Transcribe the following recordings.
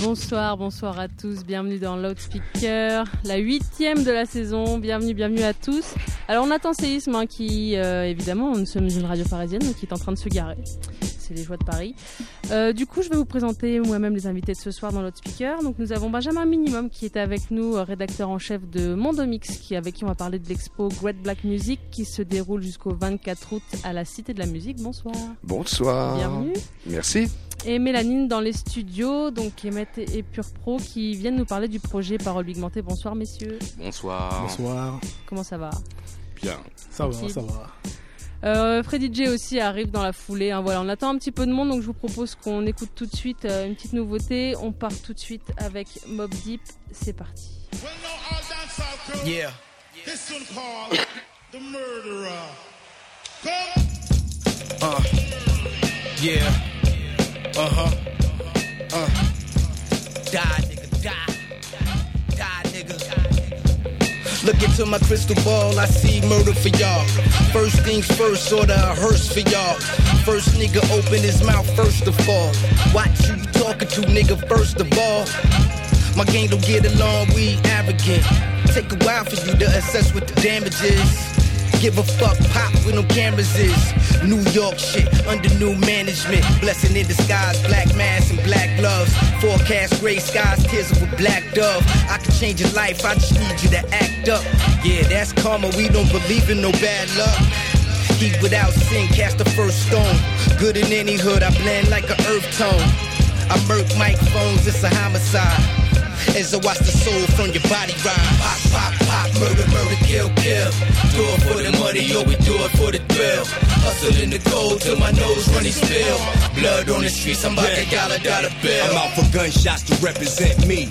Bonsoir, bonsoir à tous, bienvenue dans Loudspeaker, la huitième de la saison, bienvenue, bienvenue à tous. Alors on attend Séisme hein, qui, euh, évidemment, nous sommes une radio parisienne qui est en train de se garer, c'est les joies de Paris. Euh, du coup je vais vous présenter moi-même les invités de ce soir dans Loudspeaker. Donc nous avons Benjamin Minimum qui est avec nous, euh, rédacteur en chef de Mondomix, qui, avec qui on va parler de l'expo Great Black Music qui se déroule jusqu'au 24 août à la Cité de la Musique. Bonsoir. Bonsoir. Bienvenue. Merci et Mélanine dans les studios, donc Emmet et Pure Pro qui viennent nous parler du projet Parole Pigmentée. Bonsoir messieurs. Bonsoir. Bonsoir. Comment ça va? Bien. Ça va, ça va. Euh, Freddy J aussi arrive dans la foulée. Hein. Voilà, on attend un petit peu de monde, donc je vous propose qu'on écoute tout de suite euh, une petite nouveauté. On part tout de suite avec Mob Deep. C'est parti. Yeah. This one called The Murderer. Uh. Yeah. Uh huh. Uh. Look into my crystal ball, I see murder for y'all. First things first, order a hearse for y'all. First nigga open his mouth first of all. Watch you talking to, nigga, first of all. My gang don't get along, we arrogant. Take a while for you to assess what the damage is. Give a fuck, pop with no cameras is. New York shit, under new management. Blessing in disguise, black mask and black gloves. Forecast gray skies, tears of a black dove. I can change your life, I just need you to act up. Yeah, that's karma, we don't believe in no bad luck. Heat without sin, cast the first stone. Good in any hood, I blend like a earth tone. I murk microphones, it's a homicide. As I watch the soul from your body ride. Pop, pop, pop, murder, murder, kill, kill. Do it for the money, or we do it for the thrill. Hustle in the cold till my nose running spill. Blood on the streets, I'm about to dollar dollar bill. I'm out for gunshots to represent me.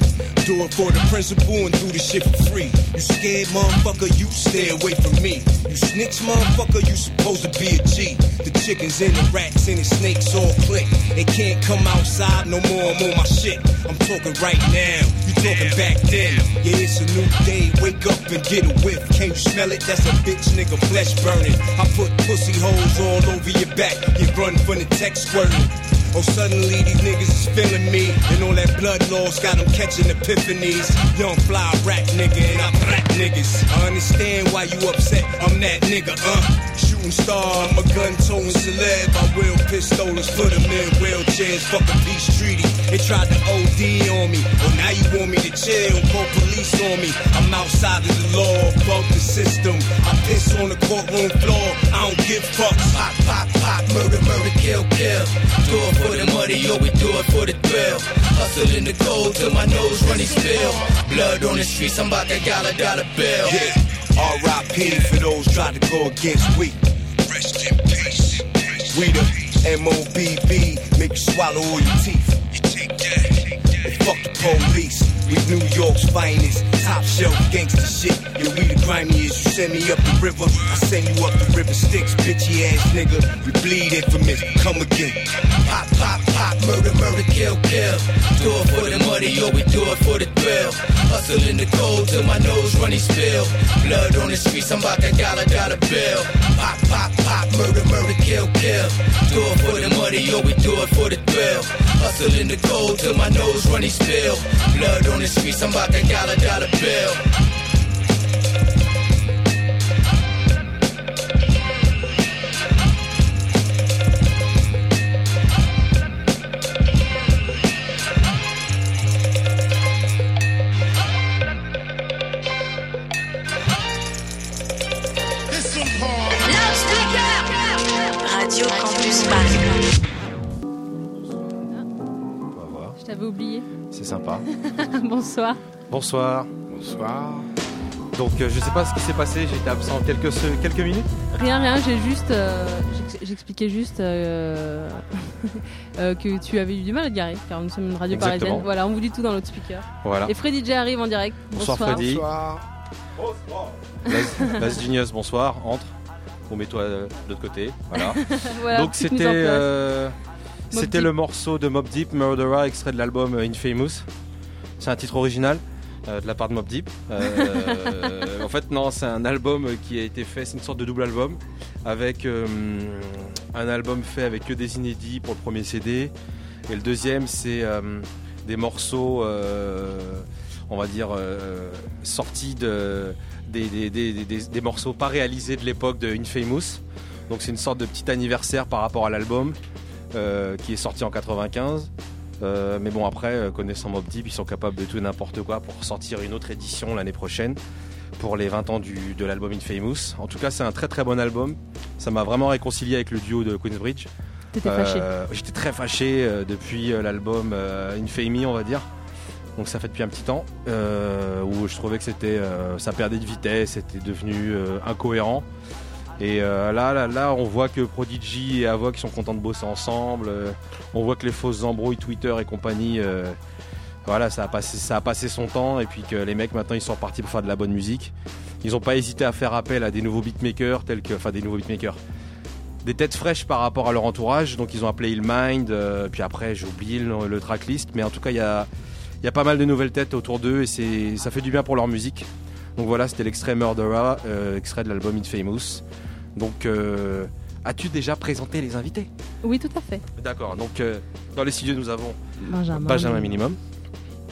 Do it for the principal and do the shit for free. You scared motherfucker, you stay away from me. You snitch motherfucker, you supposed to be a G. The chickens and the rats and the snakes all click. They can't come outside no more, I'm on my shit. I'm talking right now, you talking back then. Yeah, it's a new day, wake up and get a whiff. Can't you smell it? That's a bitch nigga flesh burning. I put pussy holes all over your back, you run from the text squirting. Oh, suddenly these niggas is feeling me. And all that blood loss got them catching epiphanies. Young fly rap nigga, and I black niggas. I understand why you upset. I'm that nigga, uh. Shooting star, I'm a gun towing celeb. I will pistols, put in wheelchairs. Fuck a peace treaty. They tried to OD on me. Well, now you want me to chill, call police on me. I'm outside of the law, fuck the system. I piss on the courtroom floor. I don't give fucks. Pop, pop, pop, murder, murder, kill, kill. Do it for the money, or we do it for the thrill. Hustle in the cold till my nose running spill. Blood on the streets, I'm about to dollar dollar bill. Yeah, R.I.P. for those try to go against we. Rest in peace. We the M.O.B.B. Make you swallow all your teeth. You take that. And fuck the police. We New York's finest, top shelf gangster shit. Yeah, we the grimiest. You send me up the river, I send you up the river sticks, bitchy ass nigga. We bleed infamous, come again. Pop, pop, pop, murder, murder, kill, kill. Do it for the money, or we do it for the thrill. Hustle in the cold till my nose running spill. Blood on the streets, I'm about to dollar dollar bill. Pop, pop, pop, murder, murder, kill, kill. Do it for the money, or we do it for the thrill. Hustle in the cold till my nose running spill. Blood on the streets, I'm about to dollar dollar bill. Je t'avais oublié. C'est sympa. Bonsoir. Bonsoir. Bonsoir. Donc euh, je sais pas ce qui s'est passé, j'ai été absent quelques, se- quelques minutes. Rien, rien, j'ai juste. euh, j'ex- J'expliquais juste euh, que tu avais eu du mal à te garer, car nous sommes une radio Exactement. parisienne. Voilà, on vous dit tout dans l'autre speaker. Voilà. Et Freddy J arrive en direct. Bonsoir, Freddy. Bonsoir. Las, Las Genius, bonsoir. Entre. Bon, mets-toi euh, de l'autre côté. Voilà. Voilà, Donc c'était c'était le morceau de Mob Deep, Murderer, extrait de l'album euh, Infamous. C'est un titre original euh, de la part de Mob Deep. Euh, en fait, non, c'est un album qui a été fait, c'est une sorte de double album avec euh, un album fait avec que des inédits pour le premier CD et le deuxième c'est des morceaux, on va dire sortis de des, des- des- des- des morceaux pas réalisés de l'époque de Infamous. Donc c'est une sorte de petit anniversaire par rapport à l'album euh, qui est sorti en 95. Euh, mais bon après, euh, connaissant Mob Deep, ils sont capables de tout et n'importe quoi pour sortir une autre édition l'année prochaine pour les 20 ans du- de l'album Infamous. En tout cas, c'est un très très bon album. Ça m'a vraiment réconcilié avec le duo de Queensbridge. T'étais fâché. J'étais très fâché depuis l'album Infamy, on va dire. Donc ça fait depuis un petit temps où je trouvais que c'était, ça perdait de vitesse, c'était devenu incohérent. Et euh, là, là, là, on voit que Prodigy et Avoc sont contents de bosser ensemble. euh, on voit que les fausses embrouilles Twitter et compagnie, euh, voilà, ça a passé, ça a passé son temps. Et puis que les mecs maintenant ils sont repartis pour faire de la bonne musique. Ils n'ont pas hésité à faire appel à des nouveaux beatmakers tels que, enfin des nouveaux beatmakers, des têtes fraîches par rapport à leur entourage. Donc ils ont appelé Il Mind. euh, puis après j'ai oublié le, tracklist, mais en tout cas il y a, pas mal de nouvelles têtes autour d'eux et ça fait du bien pour leur musique. Donc voilà, c'était l'extrait Murderer, extrait de l'album Infamous. Donc euh, as-tu déjà présenté les invités Oui, tout à fait. D'accord. Donc euh, dans les studios nous avons Benjamin. Benjamin Minimum.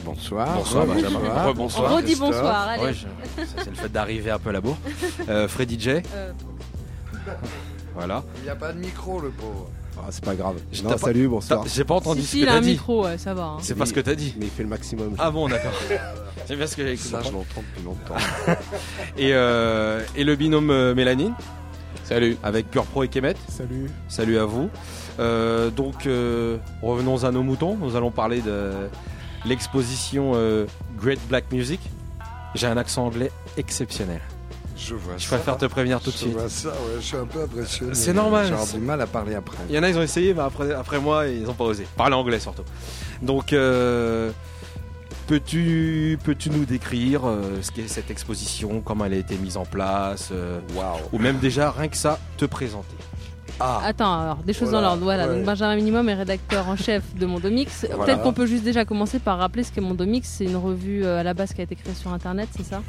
Bonsoir. Bonsoir, Benjamin. Bonsoir. Rebonsoir. Redis Christophe. bonsoir, allez. Ouais, je- ça, c'est le fait d'arriver un peu à la bourre. Euh, Freddy J. Euh, Voilà. Il n'y a pas de micro, le pauvre. Ah, c'est pas grave. Je Non, pas- salut, T'as- bonsoir. J'ai pas entendu si, ce si, que il a t'as un dit. micro, ouais, ça va. hein. C'est pas ce que t'as dit. Mais il fait le maximum. Ah bon, d'accord. C'est bien ce que j'ai cru Ça, je l'entends depuis longtemps. Et, euh, et le binôme euh, Mélanine. Salut. Avec Pure Pro et Kemet. Salut. Salut à vous. Euh, donc, euh, revenons à nos moutons. Nous allons parler de l'exposition euh, Great Black Music. J'ai un accent anglais exceptionnel. Je vois Je ça. préfère te prévenir tout de Je suite. vois ça, ouais, je suis un peu impressionné. C'est normal. J'ai du mal à parler après. Il y en a, ils ont essayé, mais après, après moi, ils n'ont pas osé. Parler anglais surtout. Donc, euh, peux-tu peux nous décrire euh, ce qu'est cette exposition, comment elle a été mise en place, euh, ou même déjà rien que ça, te présenter? Ah, Attends, alors, des choses Voilà, dans l'ordre. Voilà, ouais. donc Benjamin Minimum est rédacteur en chef de Mondomix. Voilà. Peut-être qu'on peut juste déjà commencer par rappeler ce qu'est Mondomix. C'est une revue euh, à la base qui a été créée sur Internet, c'est ça?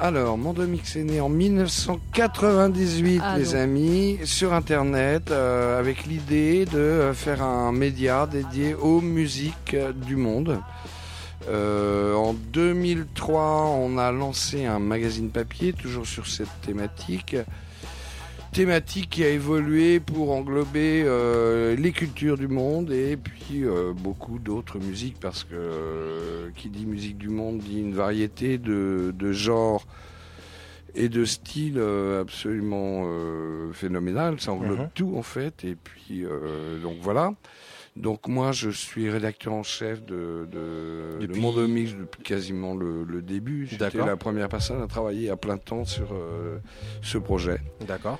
Alors, Mondomix est né en 1998, Ah, les donc. amis, sur Internet, euh, avec l'idée de faire un média dédié aux musiques du monde. Euh, en 2003, on a lancé un magazine papier, toujours sur cette thématique. Thématique qui a évolué pour englober euh, les cultures du monde et puis euh, beaucoup d'autres musiques parce que qui dit musique du monde dit une variété de, de genres et de styles absolument phénoménal. Ça englobe Mhm. tout en fait. Et puis donc voilà. Donc moi je suis rédacteur en chef de, de, Depuis- de Mondomix depuis quasiment le, le début. J'étais la première personne à travailler à plein temps sur euh, ce projet. D'accord.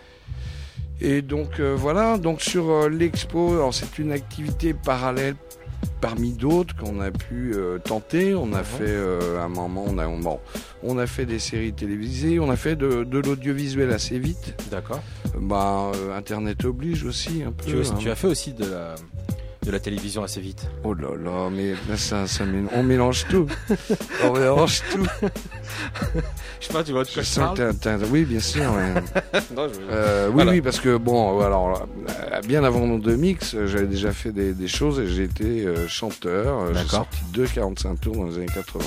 Et donc euh, voilà, donc sur euh, l'expo, c'est une activité parallèle parmi d'autres qu'on a pu euh, tenter. On a fait euh, un moment, on a, on, bon, on a fait des séries télévisées, on a fait de, de l'audiovisuel assez vite. D'accord. Bah, euh, Internet oblige aussi un peu. Tu, hein. tu as fait aussi de la, de la télévision assez vite. Oh là là, mais ça, ça on mélange tout. on mélange tout. Je sais pas, tu vois de Je t'as- t'as- oui, bien sûr. ouais. Non, je- Euh, oui, Voilà. oui, parce que bon, alors euh, bien avant mon deux mix, euh, j'avais déjà fait des, des choses et j'ai été euh, chanteur. J'ai sorti deux 45 tours dans les années 80.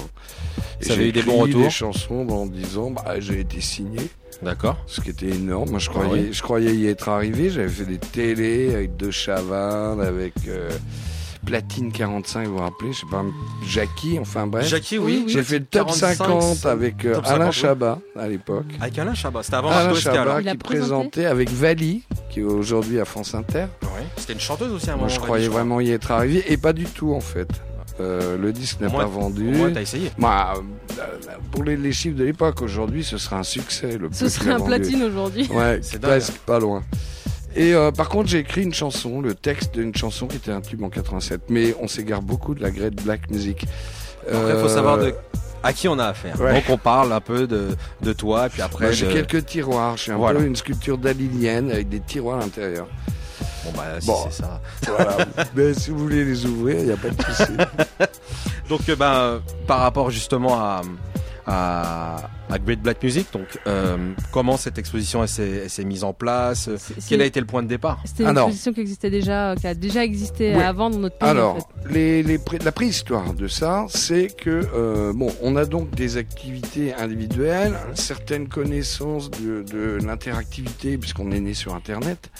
Et Ça avait eu des bons retours des chansons en disant, bah, j'ai été signé, D'accord. ce qui était énorme. Moi, je Ah croyais, oui. je croyais y être arrivé. J'avais fait des télés avec deux Chavannes, avec euh, Platine 45, vous vous rappelez, je sais pas, Jackie, enfin bref. Jackie, Oui, oui. oui. J'ai fait le top 45, 50 avec euh, top Alain 50, oui. Chabat à l'époque. Avec Alain Chabat. C'était avant Alain. Chabat a qui présentait avec Vali, qui est aujourd'hui à France Inter. Ouais. C'était une chanteuse aussi à un Moi, moment. je Valérie, croyais vraiment y être arrivé, et pas du tout en fait. Euh, le disque n'est pas vendu. Au moins, t'as essayé. Bah, euh, pour les, les chiffres de l'époque, aujourd'hui, ce sera un succès. Le Ce serait un vendu. platine aujourd'hui. Ouais, C'est dingue, presque, pas loin. Et euh, par contre, j'ai écrit une chanson, le texte d'une chanson qui était un tube en 87. Mais on s'égare beaucoup de la Great Black Music. Après, il faut savoir de à qui on a affaire. Ouais. Donc on parle un peu de, de toi, et puis après. J'ai de- quelques tiroirs. Je suis un Voilà. peu une sculpture dalilienne avec des tiroirs à l'intérieur. Bon bah si Bon. c'est ça. Voilà. Mais si vous voulez les ouvrir, il n'y a pas de souci. Donc euh, ben, par rapport justement à, à, à Great Black Music, donc euh, comment cette exposition s'est, mise en place? Quel a été le point de départ? C'était une Alors. exposition qui existait déjà, euh, qui a déjà existé Ouais. avant dans notre pays. Alors, en fait. les, les pré- la préhistoire de ça, c'est que euh, bon, on a donc des activités individuelles, certaines connaissances de, de l'interactivité, puisqu'on est né sur Internet,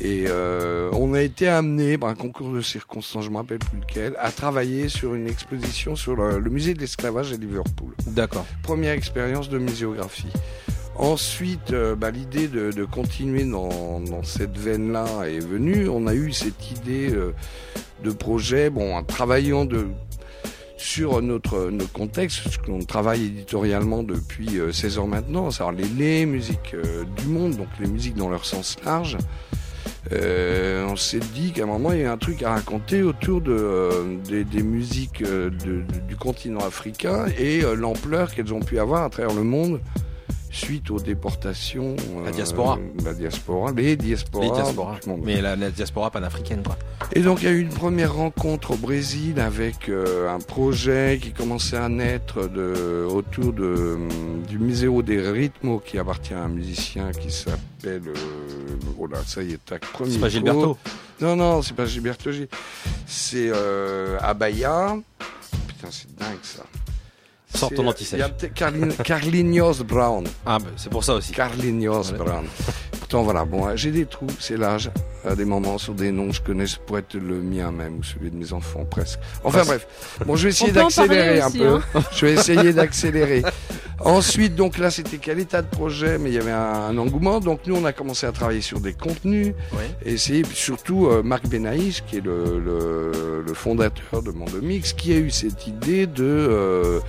et euh, on a été amené par un concours de circonstances, je me rappelle plus lequel, à travailler sur une exposition sur le, le musée de l'esclavage à Liverpool. D'accord. Première expérience de muséographie. Ensuite, euh, bah, l'idée de, de continuer dans, dans cette veine-là est venue. On a eu cette idée euh, de projet, bon, en travaillant de, sur notre, notre contexte, parce qu'on travaille éditorialement depuis euh, 16 ans maintenant, c'est-à-dire les, les musiques euh, du monde, donc les musiques dans leur sens large. Euh, on s'est dit qu'à un moment il y a un truc à raconter autour euh, des, musiques euh, du continent africain et l'ampleur qu'elles ont pu avoir à travers le monde suite aux déportations. La diaspora. La diaspora, les diasporas. Les diasporas. Mais la, la diaspora panafricaine quoi. Et donc il y a eu une première rencontre au Brésil avec euh, un projet qui commençait à naître de, autour de, hum, du Museo des Ritmos qui appartient à un musicien qui s'appelle... Euh, oh là, ça y est, tac, premier C'est pas. Gilberto. Non, non, c'est pas Gilberto Gil. C'est euh, Abaya. Putain, c'est dingue ça. Sors ton euh, antisèche. il y a peut-être Carlin- Carlinhos Brown. Ah bah, c'est pour ça aussi. Carlinhos. Brown. Pourtant, voilà, bon, j'ai des trous, c'est l'âge. À des moments, sur des noms, je connais, ça pourrait être le mien même, ou celui de mes enfants, presque. Enfin, bref. Bon, je vais essayer d'accélérer un aussi, peu. hein. Je vais essayer d'accélérer. Ensuite, donc là, c'était quel état de projet, mais il y avait un, un engouement. Donc, nous, on a commencé à travailler sur des contenus. Ouais. Et c'est surtout euh, Marc Benaïs, qui est le, le, le fondateur de Mondomix, qui a eu cette idée de, euh,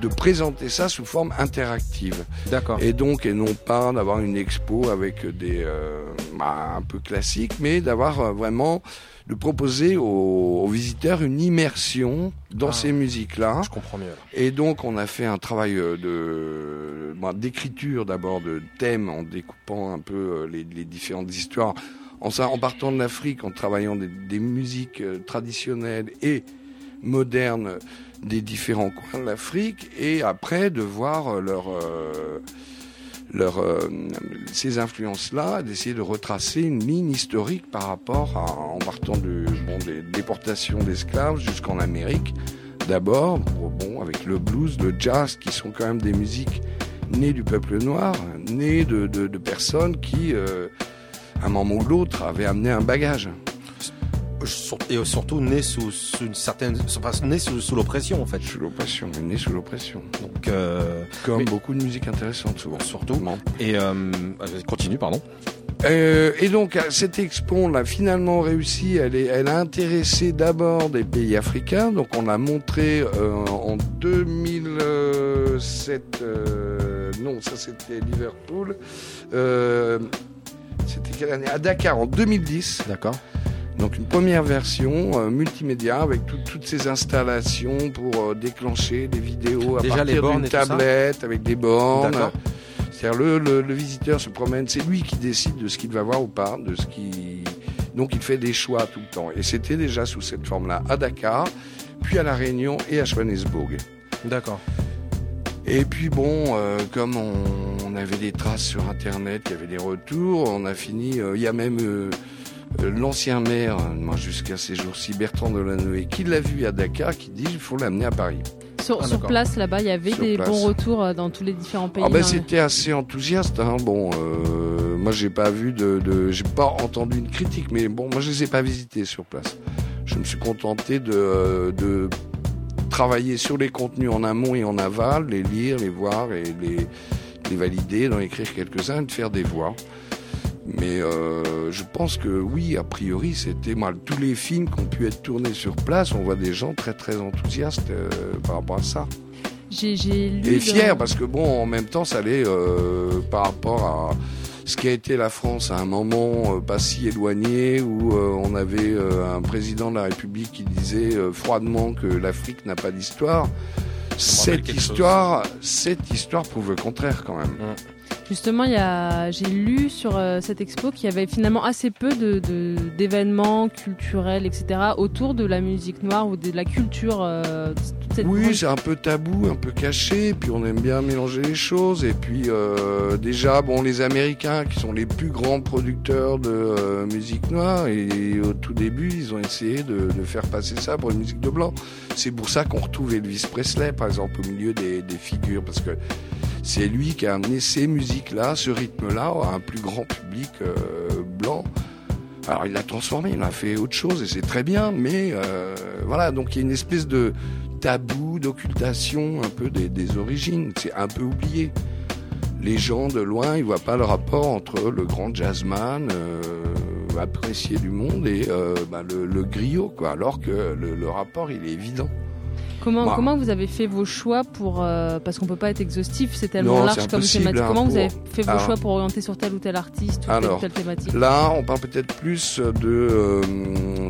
de présenter ça sous forme interactive. D'accord. Et donc, et non pas d'avoir une expo avec des euh, bah, un peu classiques, mais d'avoir euh, vraiment de proposer aux, aux visiteurs une immersion dans Ah. ces musiques-là. Je comprends mieux. Et donc, on a fait un travail euh, de bah, d'écriture d'abord de thèmes en découpant un peu les, les différentes histoires. En, partant de l'Afrique, en travaillant des, des musiques traditionnelles et modernes des différents coins de l'Afrique, et après de voir euh, euh, leur, euh, ces influences-là, d'essayer de retracer une ligne historique par rapport à, en partant de, bon, des déportations d'esclaves jusqu'en Amérique, d'abord, bon, avec le blues, le jazz, qui sont quand même des musiques nées du peuple noir, nées de, de, de personnes qui, euh, à un moment ou l'autre, avaient amené un bagage. Et surtout né sous, sous une certaine, enfin, né sous, sous l'oppression en fait. Sous l'oppression, nées sous l'oppression. Donc euh, Comme Mais- beaucoup de musiques intéressantes, souvent. surtout. Bon. Et euh, euh, continue pardon. Euh, et donc cette expo, on l'a finalement réussi. Elle, est, elle a intéressé d'abord des pays africains. Donc on l'a montré euh, en 2007. euh, non, ça c'était Liverpool. Euh, c'était quelle année? À Dakar en 2010. D'accord. Donc une première version euh, multimédia avec tout- toutes ces installations pour euh, déclencher des vidéos à Déjà partir d'une tablette avec des bornes. D'accord. C'est-à-dire le, le, le visiteur se promène, c'est lui qui décide de ce qu'il va voir ou pas, de ce qui donc il fait des choix tout le temps. Et c'était déjà sous cette forme-là à Dakar, puis à la Réunion et à Johannesburg. D'accord. Et puis bon, euh, comme on, on avait des traces sur Internet, il y avait des retours, on a fini. euh, Il y a même euh, l'ancien maire, euh, moi jusqu'à ces jours-ci, Bertrand Delanoë, qui l'a vu à Dakar, qui dit il faut l'amener à Paris. Sur, Ah, sur place, là-bas, il y avait Sur des place. bons retours euh, dans tous les différents pays. Ah ben hein. c'était assez enthousiaste. Hein. Bon, euh, moi j'ai pas vu de, de j'ai pas entendu une critique, mais bon, moi je les ai pas visités sur place. Je me suis contenté de, euh, de travailler sur les contenus en amont et en aval, les lire, les voir et les, les valider, d'en écrire quelques-uns, et de faire des voix. Mais euh, je pense que oui, a priori, c'était moi tous les films qui ont pu être tournés sur place, on voit des gens très très enthousiastes euh, par rapport à ça. J'ai j'ai lu. Et dans- fier parce que bon, en même temps, ça allait euh, par rapport à ce qui a été la France à un moment euh, pas si éloigné où euh, on avait euh, un président de la République qui disait euh, froidement que l'Afrique n'a pas d'histoire. cette chose. histoire, cette histoire prouve le contraire quand même. Justement, il y a, j'ai lu sur euh, cette expo qu'il y avait finalement assez peu de, de- d'événements culturels, etc., autour de la musique noire ou de la culture. euh, toute cette Oui, c'est un peu tabou, un peu caché, puis on aime bien mélanger les choses. Et puis euh, déjà, bon, les Américains qui sont les plus grands producteurs de euh, musique noire, et, au tout début, ils ont essayé de, de faire passer ça pour une musique de blanc. C'est pour ça qu'on retrouve Elvis Presley, par exemple, au milieu des, des figures, parce que c'est lui qui a amené ces musiques-là, ce rythme-là, à un plus grand public euh, blanc. Alors il l'a transformé, il a fait autre chose et c'est très bien, mais euh, voilà, donc il y a une espèce de tabou, d'occultation un peu des, origines, c'est un peu oublié. Les gens de loin, ils voient pas le rapport entre le grand jazzman euh, apprécié du monde et bah, le, griot, quoi, alors que le rapport il est évident. Comment, Bah. comment vous avez fait vos choix pour euh, parce qu'on peut pas être exhaustif, c'est tellement Non, large c'est comme thématique. hein, Comment vous avez fait vos Alors. choix pour orienter sur tel ou tel artiste ou telle ou Alors, telle thématique? Là, on parle peut-être plus de, euh,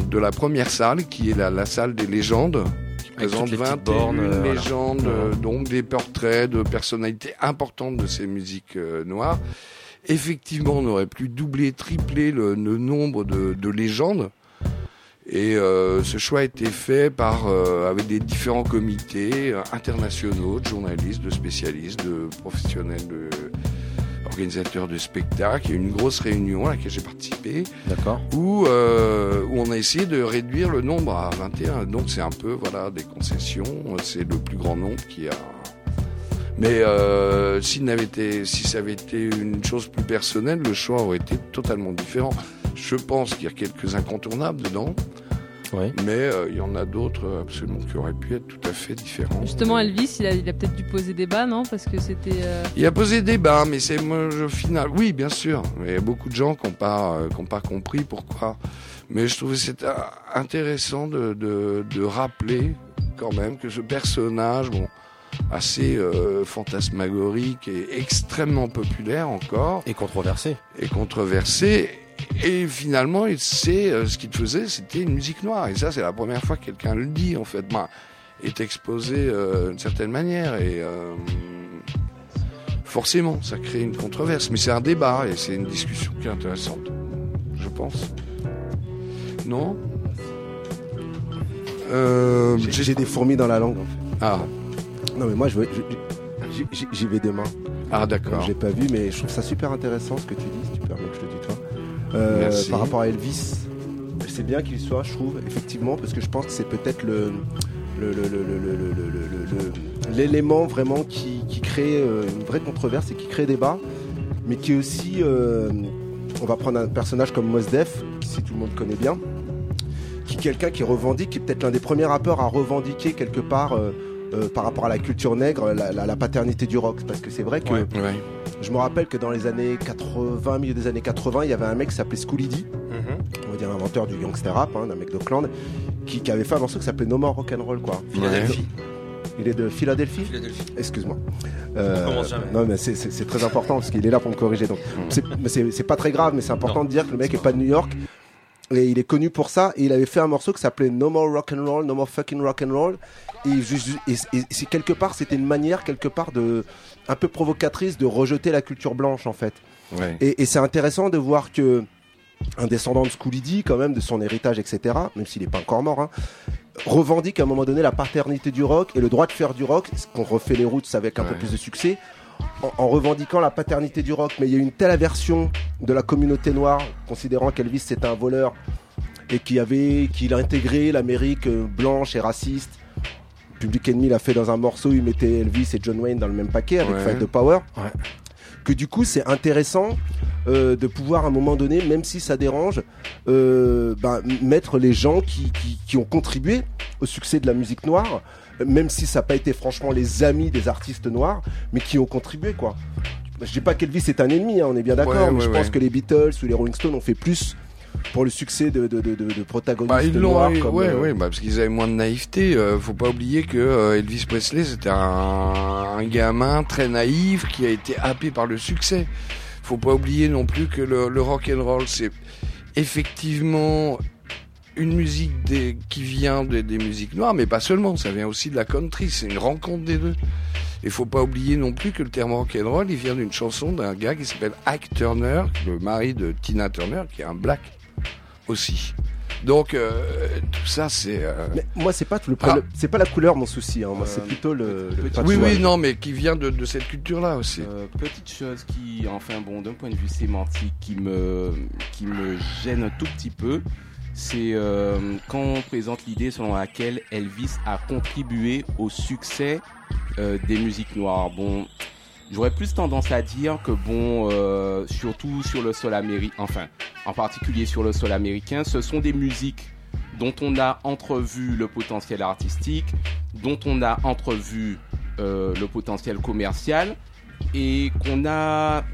de la première salle, qui est la, la salle des légendes, qui présente toutes les 21 petites bornes, euh, voilà. légendes, euh, donc des portraits de personnalités importantes de ces musiques euh, noires. Effectivement, on aurait pu doubler, tripler le, le nombre de, de légendes. Et euh, ce choix a été fait par euh, avec des différents comités euh, internationaux, de journalistes, de spécialistes, de professionnels, de organisateurs de spectacles. Il y a eu une grosse réunion à laquelle j'ai participé D'accord. où, euh, où on a essayé de réduire le nombre à 21. Donc c'est un peu voilà des concessions. C'est le plus grand nombre qui a. Mais euh, si ça avait été une chose plus personnelle, le choix aurait été totalement différent. Je pense qu'il y a quelques incontournables dedans, Oui. mais euh, il y en a d'autres euh, absolument qui auraient pu être tout à fait différents. Justement, Elvis, il a, il a peut-être dû poser débat, non? Parce que c'était. euh, Il a posé débat, mais c'est moi au final. Oui, bien sûr. Mais il y a beaucoup de gens qui n'ont pas, euh, qui ont pas compris pourquoi. Mais je trouvais c'était intéressant de, de, de rappeler quand même que ce personnage, bon, assez euh, fantasmagorique et extrêmement populaire encore, Et controversé. et controversé. Et finalement, il sait euh, ce qu'il faisait, c'était une musique noire. Et ça, c'est la première fois que quelqu'un le dit, en fait. Ben, est exposé euh, d'une certaine manière. Et euh, forcément, ça crée une controverse. Mais c'est un débat et c'est une discussion qui est intéressante, je pense. Non? Euh, J'ai des fourmis dans la langue. en fait. Ah, Non, mais moi, je veux- je- j'y- vais demain. ah d'accord. J'ai pas vu, mais je trouve ça super intéressant ce que tu dis, si tu permets que je te euh, par rapport à Elvis. C'est bien qu'il soit, je trouve, effectivement, parce que je pense que c'est peut-être le l'élément vraiment qui, qui, crée une vraie controverse et qui crée débat, mais qui est aussi, euh, on va prendre un personnage comme Mos Def, si tout le monde connaît bien, qui est quelqu'un qui revendique, qui est peut-être l'un des premiers rappeurs à revendiquer quelque part euh, euh, par rapport à la culture nègre, la, la- la paternité du rock, parce que c'est vrai que Ouais. Ouais. je me rappelle que dans les années 80, milieu des années 80, il y avait un mec qui s'appelait Schooly D, Mhm. on va dire l'inventeur du gangster rap, hein, d'un mec d'Oakland, qui, qui avait fait un morceau qui s'appelait No More Rock'n'Roll, quoi. Philadelphie. Il est de Philadelphie Philadelphie. Excuse-moi. Euh. Non, mais c'est- c'est c'est très important parce qu'il est là pour me corriger. Donc, Mm. c'est- mais c'est c'est pas très grave, mais c'est important Non. de dire que le mec est pas de New York. Et il est connu pour ça. Et il avait fait un morceau qui s'appelait No More Rock'n'Roll, No More Fucking Rock'n'Roll. Et, je- je- et, quelque part, c'était une manière, quelque part, de un peu provocatrice de rejeter la culture blanche, en fait. Ouais. Et, c'est intéressant de voir que un descendant de Schooly D, quand même, de son héritage, etc., même s'il n'est pas encore mort, hein, revendique à un moment donné la paternité du rock et le droit de faire du rock, ce qu'on refait les routes avec un peu plus de succès, en, en revendiquant la paternité du rock. Mais il y a eu une telle aversion de la communauté noire, considérant qu'Elvis c'était un voleur et qu'il avait, qu'il a intégré l'Amérique euh, blanche et raciste. Public Enemy l'a fait dans un morceau, il mettait Elvis et John Wayne dans le même paquet avec Ouais. Fight the Power. Ouais. Que du coup, c'est intéressant euh, de pouvoir à un moment donné, même si ça dérange, euh, ben, mettre les gens qui, qui, qui ont contribué au succès de la musique noire, même si ça n'a pas été franchement les amis des artistes noirs, mais qui ont contribué quoi. Je dis pas qu'Elvis est un ennemi, hein, on est bien d'accord, Ouais, mais ouais, je pense que les Beatles ou les Rolling Stones ont fait plus pour le succès de, de, de, de, de protagonistes Bah, ils noirs. comme, ouais, euh, ouais, bah, parce qu'ils avaient moins de naïveté. Euh, faut pas oublier que euh, Elvis Presley, c'était un, un gamin très naïf qui a été happé par le succès. Faut pas oublier non plus que le, le rock and roll, c'est effectivement une musique des, qui vient des, des musiques noires, mais pas seulement, ça vient aussi de la country, c'est une rencontre des deux. Il faut pas oublier non plus que le terme rock'n'roll, il vient d'une chanson d'un gars qui s'appelle Ike Turner, le mari de Tina Turner, qui est un black aussi. Donc euh, tout ça, c'est. euh, Mais moi, c'est pas tout le problème. C'est pas la couleur mon souci. Hein. Moi, c'est Euh, plutôt le. oui, oui, non, mais qui vient de, de cette culture-là aussi. Euh, petite chose qui, enfin bon, d'un point de vue sémantique, qui me, qui me gêne un tout petit peu, c'est euh, quand on présente l'idée selon laquelle Elvis a contribué au succès euh, des musiques noires. Bon, j'aurais plus tendance à dire que bon, euh, surtout sur le sol américain, enfin, en particulier sur le sol américain, ce sont des musiques dont on a entrevu le potentiel artistique, dont on a entrevu le potentiel commercial et qu'on a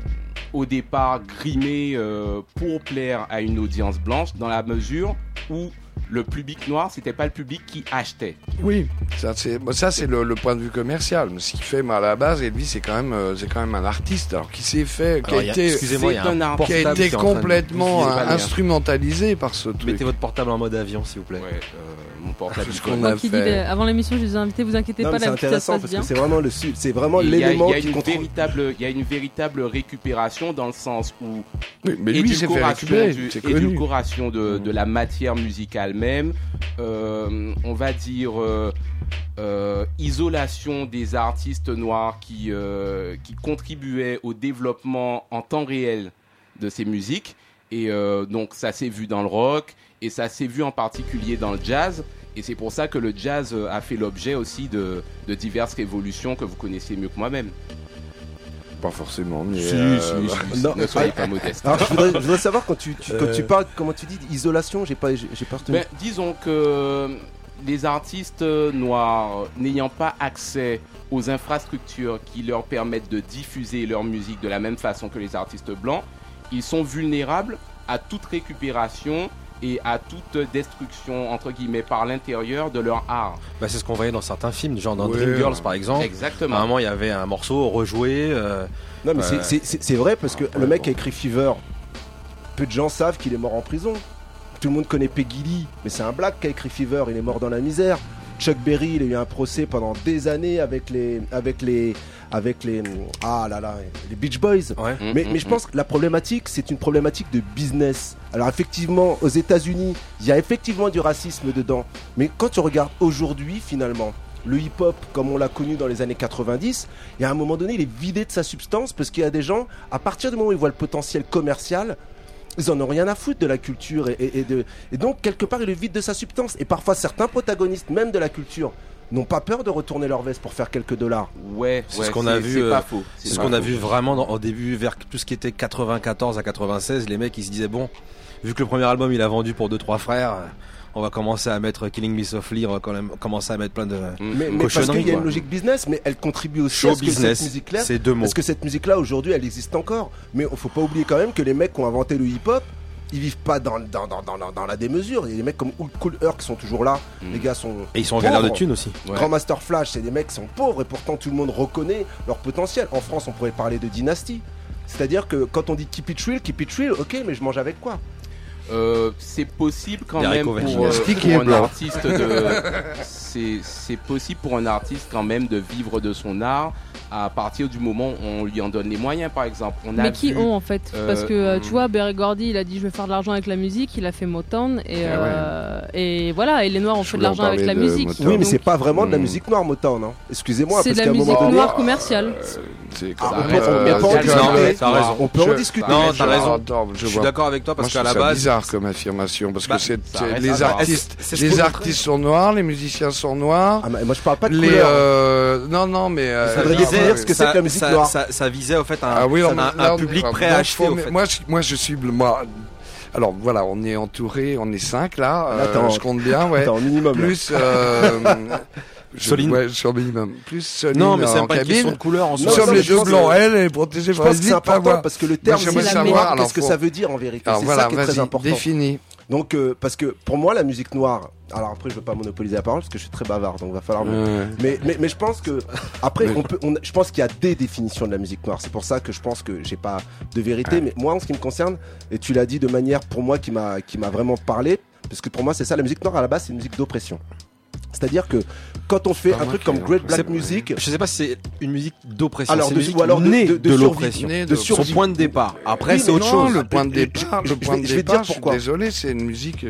au départ grimé euh, pour plaire à une audience blanche dans la mesure où le public noir c'était pas le public qui achetait. Oui, ça c'est bon, ça c'est le, le point de vue commercial. Mais ce qui fait, à la base, Elvis c'est quand même euh, c'est quand même un artiste alors qui s'est fait, qui Alors, a été un qui a portable été complètement instrumentalisé par ce truc. Mettez votre portable en mode avion, s'il vous plaît. Ouais, euh, mon portable. Ce il qu'on a fait. euh, avant l'émission, je les ai invités, vous inquiétez Non, pas, mais c'est la ça se intéressant passe parce bien. que c'est vraiment le c'est vraiment Il y a- l'élément il y a qui une contrôle. véritable, il y a une véritable récupération dans le sens où Oui, mais lui fait édulcoration du- édulcoration de, de la matière musicale même, euh, on va dire euh, euh, isolation des artistes noirs qui, euh, qui contribuaient au développement en temps réel de ces musiques. Et euh, donc ça s'est vu dans le rock et ça s'est vu en particulier dans le jazz. Et c'est pour ça que le jazz euh, a fait l'objet aussi de, de diverses révolutions que vous connaissez mieux que moi-même. Pas forcément, mais Si, euh, si, si, non. ne soyez pas modeste. Alors, je voudrais, je voudrais savoir quand tu, tu- quand Euh. tu parles, comment tu dis isolation, j'ai pas, j'ai j'ai pas retenu. Ben, disons que les artistes noirs n'ayant pas accès aux infrastructures qui leur permettent de diffuser leur musique de la même façon que les artistes blancs, ils sont vulnérables à toute récupération et à toute destruction entre guillemets par l'intérieur de leur art. Bah, c'est ce qu'on voyait dans certains films, genre dans Ouais, Dreamgirls par exemple. À un Exactement. moment, il y avait un morceau rejoué. euh, Non, mais c'est- c'est c'est vrai parce que le mec a écrit Fever. Peu de gens savent qu'il est mort en prison. Tout le monde connaît Peggy Lee, mais c'est un black qui a écrit Fever. Il est mort dans la misère. Chuck Berry, il a eu un procès pendant des années avec les, avec les, avec les, ah là là, les Beach Boys. Ouais. Mais, mais je pense que la problématique, c'est une problématique de business. Alors effectivement, aux États-Unis, il y a effectivement du racisme dedans. Mais quand tu regardes aujourd'hui, finalement, le hip-hop, comme on l'a connu dans les années 90, il y a un moment donné, il est vidé de sa substance parce qu'il y a des gens, à partir du moment où ils voient le potentiel commercial, ils en ont rien à foutre de la culture et, et- et de, et donc quelque part il est vide de sa substance. Et parfois certains protagonistes, même de la culture, n'ont pas peur de retourner leur veste pour faire quelques dollars. Ouais, C'est ouais, ce qu'on a vu, C'est euh, pas faux. C'est ce qu'on a vu vraiment dans- au début, vers tout ce qui était 94 à 96. Les mecs, ils se disaient, bon, vu que le premier album, il a vendu pour deux trois frères, euh, on va commencer à mettre Killing Me Softly, on va quand même commencer à mettre plein de... Mm. Mais, mais parce qu'il y a une logique business, mais elle contribue aussi Show à ce que business, cette musique-là c'est deux mots. Parce que cette musique-là, aujourd'hui, elle existe encore. Mais il faut pas oublier quand même que les mecs qui ont inventé le hip-hop, ils vivent pas dans, dans, dans, dans, la- dans la démesure. Il y a des mecs comme Old Cool Herc qui sont toujours là. Mm. Les gars sont. Et ils sont en galère de thunes aussi. Ouais. Grand Master Flash, c'est des mecs qui sont pauvres et pourtant tout le monde reconnaît leur potentiel. En France, on pourrait parler de dynastie. C'est-à-dire que quand on dit keep it real, keep it real, ok, mais je mange avec quoi? Euh, c'est possible quand même pour, euh, pour un blanc. artiste de c'est c'est possible pour un artiste quand même de vivre de son art à partir du moment où on lui en donne les moyens par exemple on a Mais qui vu- ont en fait? Euh, Parce que euh, tu hmm. vois, Berry Gordy, il a dit je vais faire de l'argent avec la musique, il a fait Motown et, Eh ouais. euh, et voilà, et les Noirs ont Je fait de l'argent avec la musique. Motown. Oui, mais c'est pas vraiment de la Mm. musique noire, Motown. Hein. Excusez-moi, c'est parce de la musique moment noire commerciale. c'est Ah, on peut- euh, en c'est discuter. Non, t'as raison. on peut en Je- discuter. Non, je- t'as raison. attends, je Je suis d'accord avec toi parce qu'à la base, bizarre comme affirmation parce Bah, que c'est c'est- reste les artistes, c'est les artistes sont noirs, les musiciens sont noirs. Ah, mais moi, je parle pas de les couleur. euh, non non mais oui. ce que c'est que la musique ça, noire. ça- ça visait au fait un, Ah oui, non, un- un, là, on- public donc, prêt à acheter. faut- au fait. Moi, je, moi, je suis moi. Alors voilà, on est entouré, on est cinq là. euh, Attends. je compte bien, ouais. Attends, minimum. là. Plus euh, je- Soline. Ouais, sur minimum. Plus Soline non, mais c'est en pas une question cabine. de couleur en soi. Nous sommes les deux blancs. Elle est protégée Je par pense les que c'est pas important voir. parce que le terme Moi, j'aimerais musique savoir, qu'est-ce que ça veut dire en vérité? C'est voilà, ça qui est très important. définis. Donc, euh, parce que pour moi, la musique noire, alors après, je veux pas monopoliser la parole parce que je suis très bavard, donc va falloir. Mais, mais, mais je pense que après, on peut, on- je pense qu'il y a des définitions de la musique noire. C'est pour ça que je pense que j'ai pas de vérité. Mais moi, en ce qui me concerne, et tu l'as dit de manière pour moi qui m'a, qui m'a vraiment parlé. parce que pour moi c'est ça la musique noire à la base c'est une musique d'oppression. C'est-à-dire que quand on fait un truc comme Great Black Music, Je sais pas si c'est une musique d'oppression. Alors, de- ou alors de- née de- de, de survie. l'oppression. De. Son point de départ. Après, Oui, c'est autre non, chose. le point de départ, je le vais- point de je vais départ, dire je suis pourquoi. désolé, c'est une musique.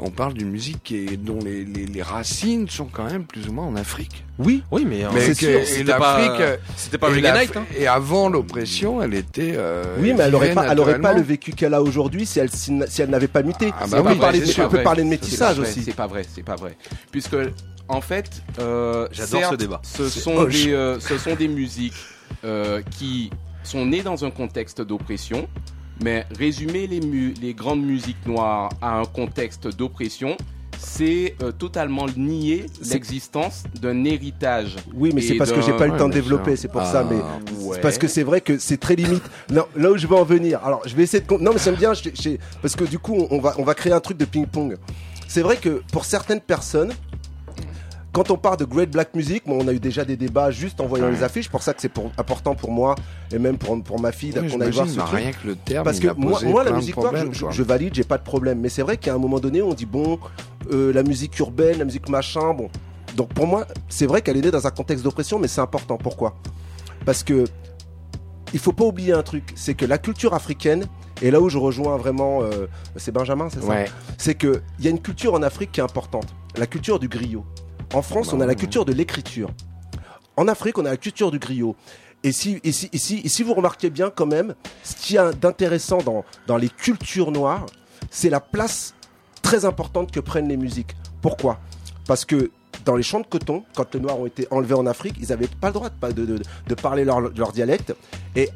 On parle d'une musique qui est, dont les, les, les racines sont quand même plus ou moins en Afrique. oui, Oui, mais, euh, Mais c'était pas, euh, c'était pas et, Reggae la- Night. hein. et avant l'oppression, elle était. euh, oui, mais elle aurait pas, elle aurait pas le vécu qu'elle a aujourd'hui si elle si, si elle n'avait pas muté. Ah on bah peut oui, parler, de- on peut parler métissage aussi. C'est pas vrai, c'est pas vrai. Puisque, en fait, euh, J'adore ce débat. Ce sont, des, euh, ce sont des musiques euh, qui sont nées dans un contexte d'oppression, mais résumer les, mu- les grandes musiques noires à un contexte d'oppression, c'est euh, totalement nier l'existence d'un héritage. Oui, mais c'est parce que j'ai pas eu le Ouais, temps de développer, c'est pour Ah, ça. Mais Ouais. C'est parce que c'est vrai que c'est très limite. Non, là où je veux en venir. Alors, je vais essayer de. con- Non, mais j'aime bien. je- je- Parce que du coup, on- on va, on va créer un truc de ping-pong. C'est vrai que pour certaines personnes, quand on parle de Great Black Music, bon, on a eu déjà des débats juste en voyant Ouais. les affiches. Pour ça que c'est pour- important pour moi et même pour, pour ma fille Oui, qu'on aille voir ce truc. rien que le terme. Parce que moi, moi la musique noire, je, je valide, j'ai pas de problème. Mais c'est vrai qu'à un moment donné, on dit bon, euh, la musique urbaine, la musique machin, bon. Donc pour moi, c'est vrai qu'elle est née dans un contexte d'oppression, mais c'est important. Pourquoi? Parce que il faut pas oublier un truc, c'est que la culture africaine, et là où je rejoins vraiment, euh, c'est Benjamin, c'est ça? Ouais. C'est que il y a une culture en Afrique qui est importante, la culture du griot. En France, Bah on a la ouais. culture de l'écriture. En Afrique, on a la culture du griot. Et si, et si, et si- et si vous remarquez bien quand même, ce qu'il y a d'intéressant dans, dans les cultures noires, c'est la place très importante que prennent les musiques. Pourquoi? Parce que dans les champs de coton, quand les Noirs ont été enlevés en Afrique, ils n'avaient pas le droit de, de- de parler leur, leur dialecte. Et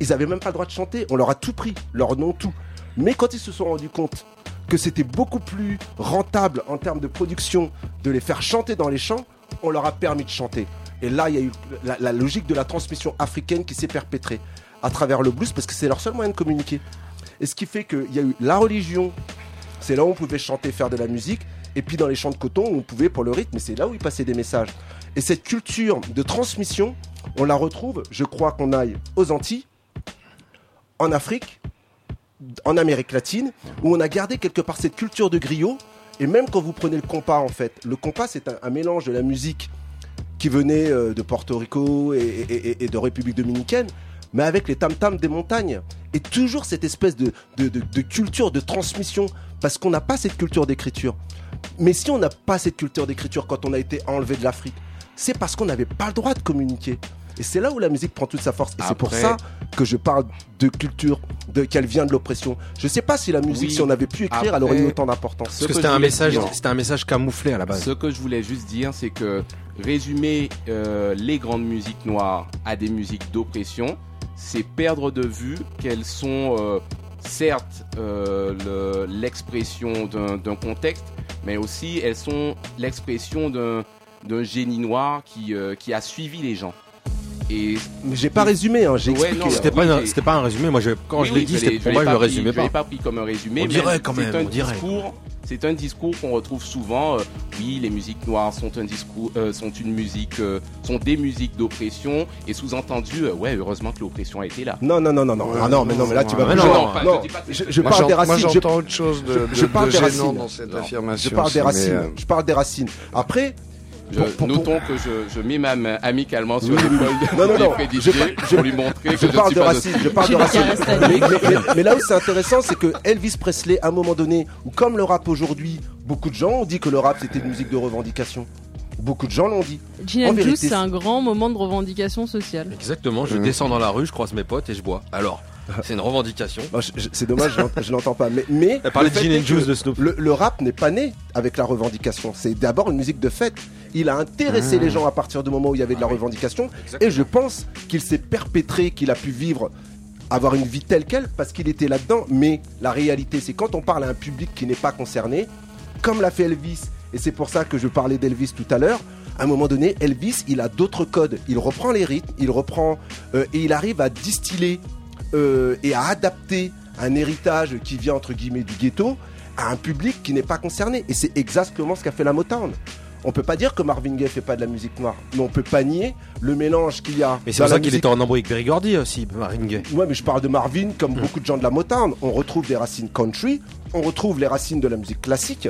ils n'avaient même pas le droit de chanter. On leur a tout pris, leur nom, tout. Mais quand ils se sont rendus compte que c'était beaucoup plus rentable en termes de production de les faire chanter dans les champs, on leur a permis de chanter. Et là, il y a eu la, la logique de la transmission africaine qui s'est perpétrée à travers le blues parce que c'est leur seul moyen de communiquer. Et ce qui fait qu'il y a eu la religion, c'est là où on pouvait chanter, faire de la musique, et puis dans les champs de coton, on pouvait pour le rythme, c'est là où ils passaient des messages. Et cette culture de transmission, on la retrouve, je crois qu'on aille aux Antilles, en Afrique, en Amérique latine, où on a gardé quelque part cette culture de griot. Et même quand vous prenez le compas, en fait, le compas, c'est un, mélange de la musique qui venait euh, de Porto Rico et, de République dominicaine, mais avec les tam-tams des montagnes. Et toujours cette espèce de culture de transmission, parce qu'on n'a pas cette culture d'écriture. Mais si on n'a pas cette culture d'écriture quand on a été enlevé de l'Afrique, c'est parce qu'on n'avait pas le droit de communiquer. Et c'est là où la musique prend toute sa force. Et c'est pour Après- ça que je parle de culture, de qu'elle vient de l'oppression. Je sais pas si la musique, Oui. si on avait pu écrire, elle aurait Après- eu autant d'importance. Ce Parce que que c'était un message, dire- c'était un message camouflé à la base. Ce que je voulais juste dire, c'est que résumer euh, les grandes musiques noires à des musiques d'oppression, c'est perdre de vue qu'elles sont euh, certes euh, le- l'expression d'un d'un contexte, mais aussi elles sont l'expression d'un d'un génie noir qui, euh, qui a suivi les gens. Et Mais j'ai pas résumé, hein, j'ai Ouais, expliqué. non, C'était pas, mais- pas un résumé. Moi, je- quand Oui, je l'ai oui, dit, c'était pour moi, je le pas résumais Je l'ai pas. pas pris comme un résumé. On mais dirait quand c'est même, un on dirait. discours. C'est un discours qu'on retrouve souvent. euh, oui, les musiques noires sont un discours, euh, sont une musique, euh, sont des musiques d'oppression et sous-entendu, euh, ouais, heureusement que l'oppression a été là. Non, non, non, non, non. Ouais, Ah non, mais non, mais là tu vas non, Non, non, pas- non, je pas je, je Moi, parle des moi, racines. je- j'entends autre chose de, je de- parle de des gênant racines. dans cette Non. affirmation. Je parle des racines. Je parle des racines. Après, Je- Pour- pour- notons que je, je mets ma main amicalement sur l'épaule de Non, non, non, je- Didier je- pour lui montrer que je je, parle suis de racines. Je parle de à Mais, dire. mais- mais- mais là où c'est intéressant, c'est que Elvis Presley, à un moment donné, ou comme le rap aujourd'hui, beaucoup de gens ont dit que le rap c'était une musique de revendication. Beaucoup de gens l'ont dit. Gin c'est un grand moment de revendication sociale. Exactement. Je Mhm. descends dans la rue, je croise mes potes et je bois. Alors, c'est une revendication. C'est dommage, je l'ent- je l'entends pas. Mais, mais Elle parlait le de fait Gin est and Juice de Snoop. le, le rap n'est pas né avec la revendication. C'est d'abord une musique de fête. Il a intéressé les gens à partir du moment où il y avait de la revendication. Et je pense qu'il s'est perpétré, qu'il a pu vivre, avoir une vie telle qu'elle, parce qu'il était là-dedans. Mais la réalité, c'est quand on parle à un public qui n'est pas concerné, comme l'a fait Elvis, et c'est pour ça que je parlais d'Elvis tout à l'heure, à un moment donné, Elvis, il a d'autres codes. Il reprend les rythmes, il reprend, euh, et il arrive à distiller euh, et à adapter un héritage qui vient entre guillemets du ghetto à un public qui n'est pas concerné. Et c'est exactement ce qu'a fait la Motown. On peut pas dire que Marvin Gaye fait pas de la musique noire, mais on peut pas nier le mélange qu'il y a. Mais c'est pour ça qu'il musique- était en embrouille avec Berry aussi, Marine Gaye. Ouais, mais je parle de Marvin comme beaucoup de gens de la Motown. On retrouve des racines country, on retrouve les racines de la musique classique.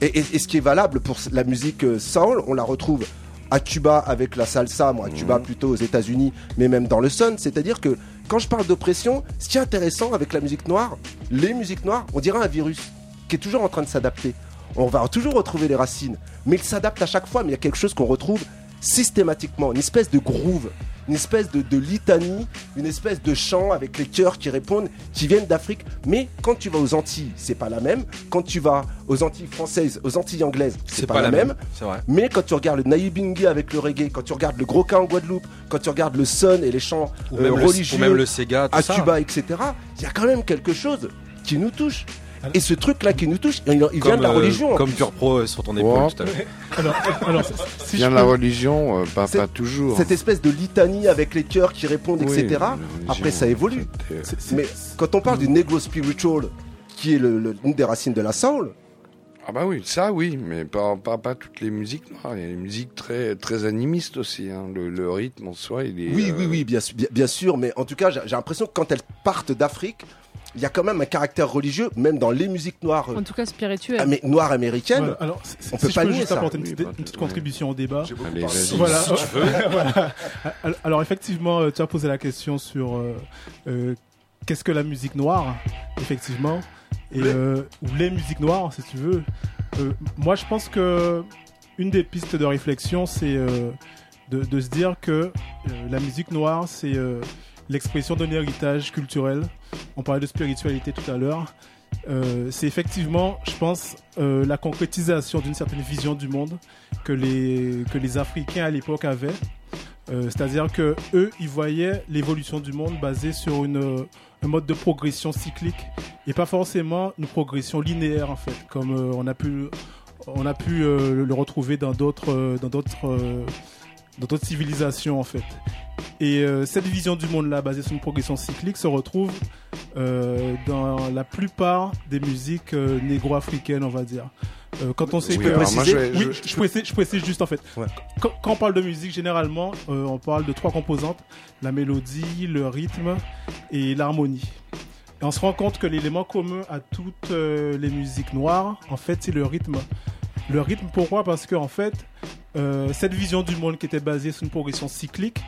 Et, et- et ce qui est valable pour la musique euh, soul, on la retrouve à Cuba avec la salsa, moi à Cuba plutôt aux États-Unis, mais même dans le sun. C'est-à-dire que quand je parle d'oppression, ce qui est intéressant avec la musique noire, les musiques noires, on dirait un virus qui est toujours en train de s'adapter. On va toujours retrouver les racines, mais il s'adapte à chaque fois. Mais il y a quelque chose qu'on retrouve systématiquement, une espèce de groove, une espèce de, de litanie, une espèce de chant avec les chœurs qui répondent, qui viennent d'Afrique. Mais quand tu vas aux Antilles, c'est pas la même. Quand tu vas aux Antilles françaises, aux Antilles anglaises, c'est pas, la même. Vrai. Mais quand tu regardes le Naïbingi avec le reggae, quand tu regardes le gros cas en Guadeloupe, quand tu regardes le sun et les chants Ou euh, le, religieux ou même le Sega, à ça. Cuba, etc., il y a quand même quelque chose qui nous touche. Et ce truc-là qui nous touche, il, il vient de la religion. Comme plus. Pure Pro euh, sur ton épaule Ouais. tout à l'heure. Alors, alors si Vient de la religion, euh, pas, toujours. Cette espèce de litanie avec les chœurs qui répondent, Oui, etc. Après, ça évolue. Mais quand on parle du negro spiritual, qui est le- le- une des racines de la soul, Ah bah oui, ça oui, mais pas, pas, pas toutes les musiques noires. Il y a des musiques très, très animistes aussi. hein. Le, le rythme en soi, il est... oui, euh, oui, oui, bien, bien, sûr, mais en tout cas, j'ai l'impression que quand elles partent d'Afrique, il y a quand même un caractère religieux, même dans les musiques noires, En tout cas, spirituel. amé- noires américaines. Voilà, alors, si- on si peut je pas peux nier juste ça. apporter une Oui, petite, pas une petite de- contribution au débat. Allez. Voilà. Voilà. Alors- Alors effectivement, euh, tu as posé la question sur euh, euh, qu'est-ce que la musique noire, effectivement, et euh, ou les musiques noires, si tu veux. Euh, moi, je pense que une des pistes de réflexion, c'est euh, de, de se dire que euh, la musique noire, c'est euh, l'expression d'un héritage culturel. On parlait de spiritualité tout à l'heure. Euh, c'est effectivement, je pense, euh, la concrétisation d'une certaine vision du monde que les, que les Africains à l'époque avaient. Euh, C'est-à-dire que eux, ils voyaient l'évolution du monde basée sur une, un mode de progression cyclique et pas forcément une progression linéaire en fait, comme on a pu, le retrouver dans d'autres, dans d'autres civilisations en fait. Et euh, cette vision du monde-là, basée sur une progression cyclique, se retrouve euh, dans la plupart des musiques euh, négro-africaines, on va dire. Quand on sait Oui, moi, préciser je vais- oui, je- je, précise, je précise juste en fait. Ouais. Quand, quand on parle de musique, généralement, on parle de trois composantes la mélodie, le rythme et l'harmonie. Et on se rend compte que l'élément commun à toutes les musiques noires, en fait, c'est le rythme. Le rythme, pourquoi? Parce que en fait, cette vision du monde qui était basée sur une progression cyclique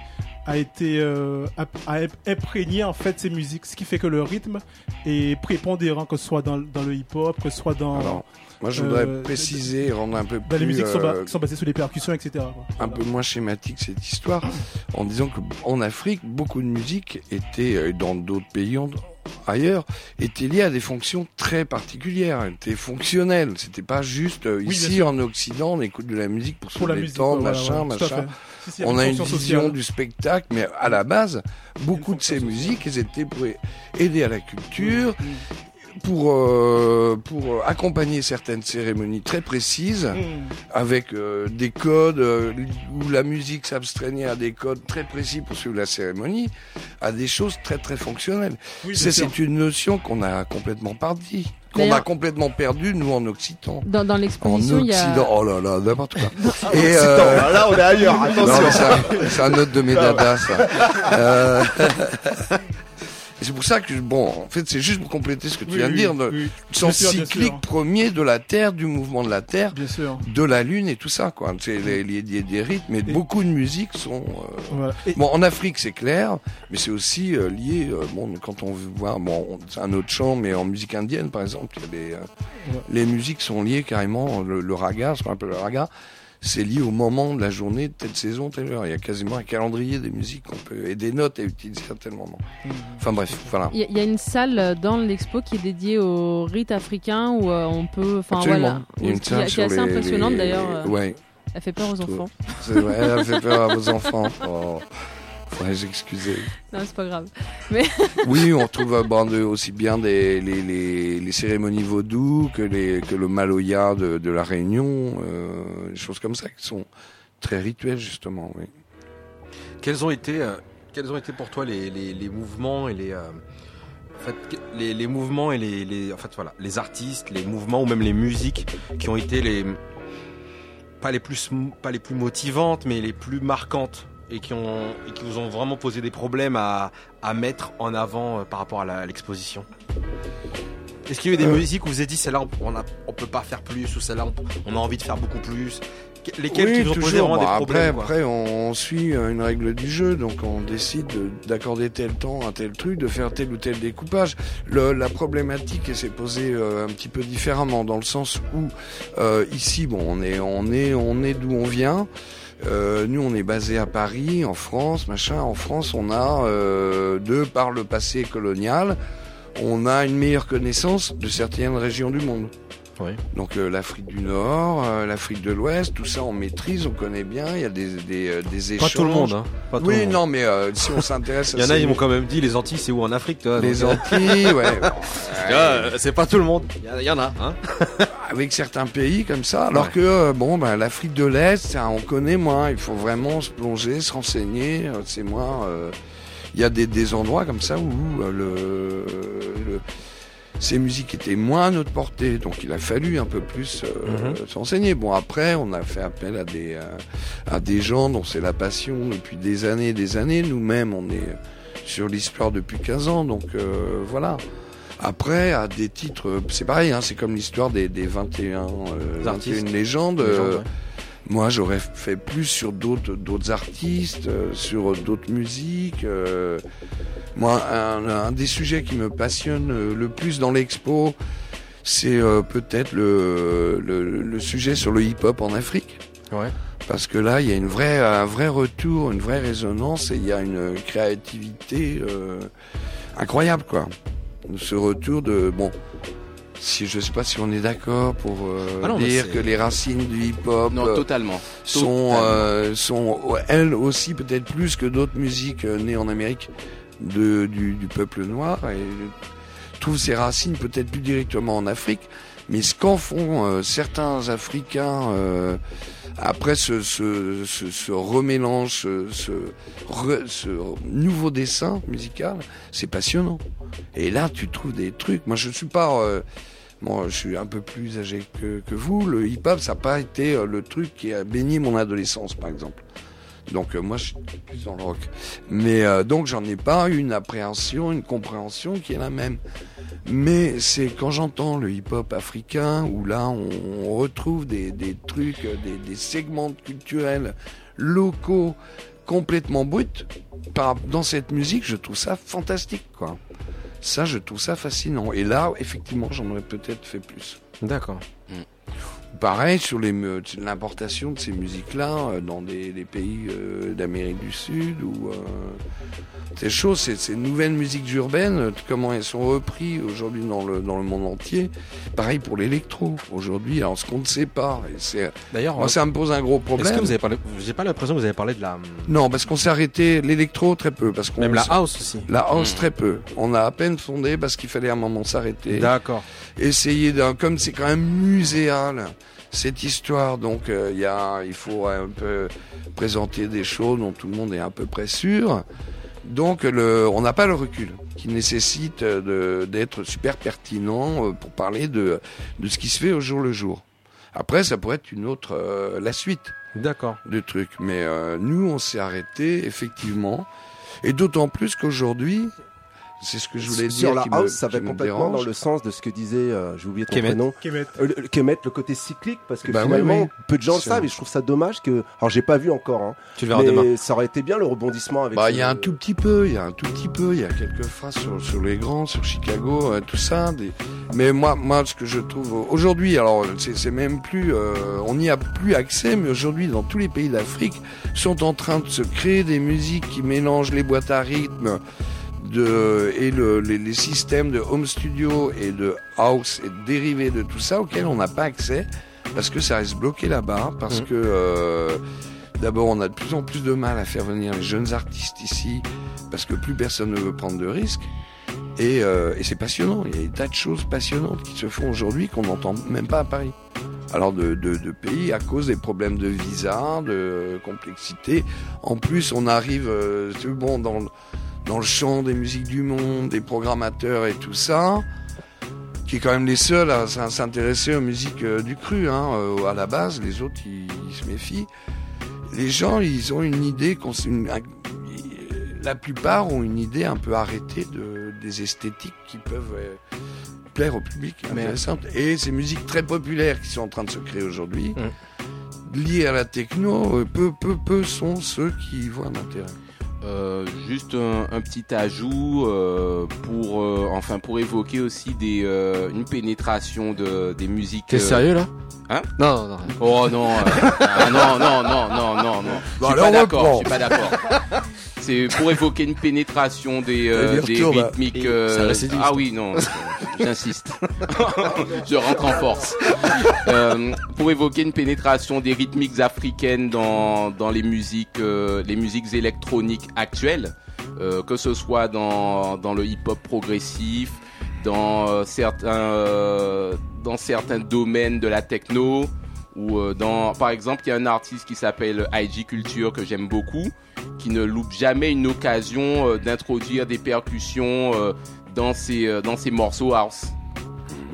a été euh, a, a imprégné en fait ces musiques, ce qui fait que le rythme est prépondérant, que ce soit dans, dans le hip-hop, que ce soit dans Alors, moi, je voudrais Euh, préciser, rendre un peu dans les plus, musiques qui sont, ba- euh, sont basées sur les percussions, etc. quoi. un peu moins schématique cette histoire, en disant que en Afrique, beaucoup de musique était, euh, dans d'autres pays en- ailleurs, était liée à des fonctions très particulières, était fonctionnelle. C'était pas juste euh, Oui, ici en Occident, on écoute de la musique pour, Pour se détendre, machin, machin. Si, si, On a une vision sociale. du spectacle, mais à la base, beaucoup de ces sociale. musiques, elles étaient pour aider à la culture, Mm. Pour euh, pour accompagner certaines cérémonies très précises Mm. avec euh, des codes euh, où la musique s'abstraignait à des codes très précis pour suivre la cérémonie, à des choses très très fonctionnelles. Oui, C'est c'est une notion qu'on a complètement perdue, qu'on a complètement perdue nous en Occitan. Dans, dans l'exposition, il y a. oh là là, n'importe quoi. Et euh, là on est ailleurs, non, attention. mais c'est un- c'est un autre de mes dadas, ça. Euh, et c'est pour ça que, bon, en fait, c'est juste pour compléter ce que tu Oui, viens de dire, le oui. sens sûr, cyclique premier de la Terre, du mouvement de la Terre, Bien sûr. de la Lune et tout ça, quoi. C'est les- des rythmes, mais Et- beaucoup de musiques sont... euh, Voilà. Et- Bon, en Afrique, c'est clair, mais c'est aussi euh, lié, euh, bon, quand on voit, bon, on- c'est un autre chant, mais en musique indienne, par exemple, il y a des, euh, Ouais. les musiques sont liées carrément, le, le raga, ce qu'on appelle le raga, c'est lié au moment de la journée, de telle saison, telle heure. Il y a quasiment un calendrier des musiques qu'on peut, et des notes à utiliser à tel moment. Mm. Enfin bref, voilà. Il y, a- il y a une salle dans l'expo qui est dédiée au rite africain où euh, on peut. Enfin Absolument. voilà. Il y a une qui, salle qui est assez les- impressionnante les- d'ailleurs. euh, Ouais, Elle fait peur aux enfants. c'est vrai, elle fait peur à vos enfants. Oh, faudrait s'excuser. Non, c'est pas grave. Oui, on retrouve euh, bon, de- aussi bien des, les, les, les cérémonies vaudou que, les, que le maloya de, de la Réunion, euh, des choses comme ça qui sont très rituelles justement. Oui. Quels ont été, euh, quels ont été pour toi les, les, les mouvements et les, euh, en fait, que- les, les mouvements et les, les, en fait, voilà, les artistes, les mouvements ou même les musiques qui ont été les, pas les plus pas les plus motivantes, mais les plus marquantes? Et qui ont et qui vous ont vraiment posé des problèmes à, à mettre en avant euh, par rapport à l'exposition Est-ce qu'il y a eu des Euh. musiques où vous êtes dit celle-là on, on peut pas faire plus ou celle-là on, on a envie de faire beaucoup plus? Que- Lesquelles Oui, qui vous ont posé toujours. vraiment des après, problèmes après, on, on suit euh, une règle du jeu, donc on décide de- d'accorder tel temps à tel truc, de faire tel ou tel découpage. Le- la problématique s'est posée euh, un petit peu différemment, dans le sens où euh, ici, bon, on est, on est, on est d'où on vient. Euh, nous, on est basé à Paris, en France, machin. En France, on a, euh, de par le passé colonial, on a une meilleure connaissance de certaines régions du monde. Oui. Donc euh, l'Afrique du Nord, euh, l'Afrique de l'Ouest, tout ça on maîtrise, on connaît bien. Il y a des des, euh, des échanges. Pas tout le monde, hein. Pas tout oui, le monde. non, mais si on s'intéresse, à Il y en a, ils m'ont quand même dit les Antilles, c'est où en Afrique, toi les Antilles, ouais. euh, c'est pas tout le monde. Il y, en a, hein. avec certains pays comme ça. Alors Ouais. que euh, bon, ben l'Afrique de l'Est, on connaît moins. Il faut vraiment se plonger, se renseigner. euh, C'est moins. euh, Il y a des, des endroits comme ça où le, le- ces musiques étaient moins à notre portée, donc il a fallu un peu plus euh, Mhm. s'enseigner. Bon après, on a fait appel à des à des gens dont c'est la passion depuis des années et des années. Nous-mêmes, on est sur l'histoire depuis 15 ans, donc euh, voilà. Après, à des titres, euh, c'est pareil, hein, c'est comme l'histoire des, des 21, euh, Artistes. 21 légendes. Les gens, euh, moi, j'aurais fait plus sur d'autres d'autres artistes, euh, sur d'autres musiques. euh. moi, un, un des sujets qui me passionne euh, le plus dans l'expo, c'est euh, peut-être le, le, le sujet sur le hip-hop en Afrique. Ouais. Parce que là, il y a une vraie, un vrai retour, une vraie résonance et il y a une créativité euh, incroyable, quoi. Ce retour de bon. Si je sais pas si on est d'accord pour euh, Ah non, mais dire que les racines du hip-hop Non, euh, totalement. sont Totalement. euh, sont ouais, elles aussi peut-être plus que d'autres musiques euh, nées en Amérique de du, du peuple noir et trouvent ses racines peut-être plus directement en Afrique mais ce qu'en font euh, certains Africains euh, après ce, ce, ce, ce remélange, ce, ce, re- ce nouveau dessin musical, c'est passionnant. Et là, tu trouves des trucs. Moi, je suis pas. euh, moi, je suis un peu plus âgé que, vous. Le hip-hop, ça n'a pas été euh, le truc qui a baigné mon adolescence, par exemple. Donc, euh, moi, je suis plus dans le rock. Mais euh, donc, j'en ai pas une appréhension, une compréhension qui est la même. Mais c'est quand j'entends le hip-hop africain, où là on, retrouve des, trucs, des, segments culturels locaux complètement bruts, dans cette musique, je trouve ça fantastique, quoi. Ça, je trouve ça fascinant. Et là, effectivement, j'en aurais peut-être fait plus. D'accord. Pareil sur l'importation de ces musiques-là euh, dans des, des pays euh, d'Amérique du Sud ou euh, ces choses, ces, ces nouvelles musiques urbaines, comment elles sont reprises aujourd'hui dans le dans le monde entier. Pareil pour l'électro aujourd'hui. Alors ce qu'on ne sait pas, D'ailleurs, moi ça me pose un gros est-ce problème. que vous avez parlé J'ai pas l'impression que vous avez parlé de la Non, parce qu'on s'est arrêté l'électro très peu, parce qu'on même la house aussi. la house Hmm. très peu. On a à peine fondé parce qu'il fallait à un moment s'arrêter D'accord. essayer d'un comme c'est quand même muséal cette histoire donc euh, il y a il faut un peu présenter des choses dont tout le monde est à peu près sûr donc le on n'a pas le recul qui nécessite euh, d'être super pertinent euh, pour parler de de ce qui se fait au jour le jour après ça pourrait être une autre euh, la suite D'accord. de trucs. Mais euh, nous, on s'est arrêté, effectivement. Et d'autant plus qu'aujourd'hui, c'est ce que je voulais Sur dire. la qui house, me, ça va me complètement dérange. dans le sens de ce que disait, euh, j'ai oublié ton Kemet. prénom, Kemet. Euh, le, Kemet, le côté cyclique, parce que Bah finalement, oui. peu de gens le savent, et je trouve ça dommage que. Alors, j'ai pas vu encore, hein, Tu le verras mais demain. ça aurait été bien le rebondissement avec. Bah, ce- il y a un tout petit peu, il y a un tout petit peu, il y a quelques phrases sur, sur les grands, sur Chicago, euh, tout ça. des- Mais moi, moi, ce que je trouve aujourd'hui, alors c'est c'est même plus, euh, on n'y a plus accès, mais aujourd'hui, dans tous les pays d'Afrique, sont en train de se créer des musiques qui mélangent les boîtes à rythme de et le, les, les systèmes de home studio et de house et de dérivés de tout ça auxquels on n'a pas accès parce que ça reste bloqué là-bas parce Mhm. que euh, D'abord, on a de plus en plus de mal à faire venir les jeunes artistes ici parce que plus personne ne veut prendre de risques. Et, euh, et c'est passionnant. Il y a des tas de choses passionnantes qui se font aujourd'hui qu'on n'entend même pas à Paris. Alors de, de, de pays à cause des problèmes de visa, de complexité. En plus, on arrive euh, bon dans le, dans le champ des musiques du monde, des programmateurs et tout ça, qui est quand même les seuls à s'in- s'intéresser aux musiques euh, du cru. Hein, euh, à la base, les autres, ils, ils se méfient. Les gens, ils ont une idée, une- la plupart ont une idée un peu arrêtée de, des esthétiques qui peuvent euh, plaire au public, intéressantes. Et ces musiques très populaires qui sont en train de se créer aujourd'hui, Mm. liées à la techno, peu, peu, peu sont ceux qui y voient un intérêt. Euh, juste un, un petit ajout euh, pour euh, enfin pour évoquer aussi des euh, une pénétration de des musiques. T'es euh, sérieux là? Hein? Non, non, non. Oh non, ah, non, non, non, non, non, non. Bon, je suis pas d'accord. Je suis pas d'accord. C'est pour évoquer une pénétration des, euh, des rythmiques. Et euh, ah oui, non, j'insiste. je rentre en force. Euh, pour évoquer une pénétration des rythmiques africaines dans, dans les musiques, euh, les musiques électroniques actuelles, euh, que ce soit dans, dans le hip-hop progressif, dans euh, certains, euh, dans certains domaines de la techno, ou euh, dans, par exemple, il y a un artiste qui s'appelle IG Culture que j'aime beaucoup, qui ne loupe jamais une occasion euh, d'introduire des percussions euh, dans ses dans ses morceaux house.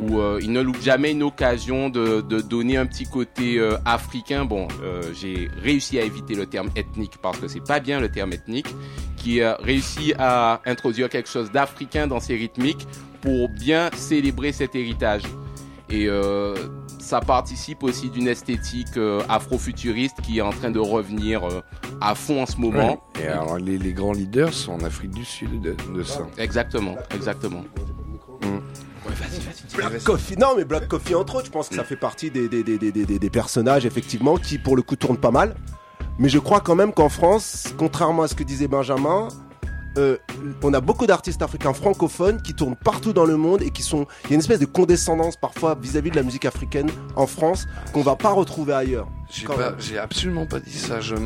Ou euh, il ne loupe jamais une occasion de, de donner un petit côté euh, africain. Bon, euh, j'ai réussi à éviter le terme ethnique parce que c'est pas bien le terme ethnique, qui a réussi à introduire quelque chose d'africain dans ses rythmiques pour bien célébrer cet héritage. Et ça participe aussi d'une esthétique euh, afrofuturiste qui est en train de revenir euh, à fond en ce moment. Et alors, les, les grands leaders sont en Afrique du Sud de, de ça. Exactement, exactement. Black Coffee, non mais Black Coffee entre autres, je pense que ça fait partie des, des, des, des, des, des personnages effectivement qui pour le coup tournent pas mal. Mais je crois quand même qu'en France, contrairement à ce que disait Benjamin, euh, on a beaucoup d'artistes africains francophones qui tournent partout dans le monde et qui sont. Il y a une espèce de condescendance parfois vis-à-vis de la musique africaine en France qu'on va pas retrouver ailleurs. J'ai absolument pas dit ça. Je me,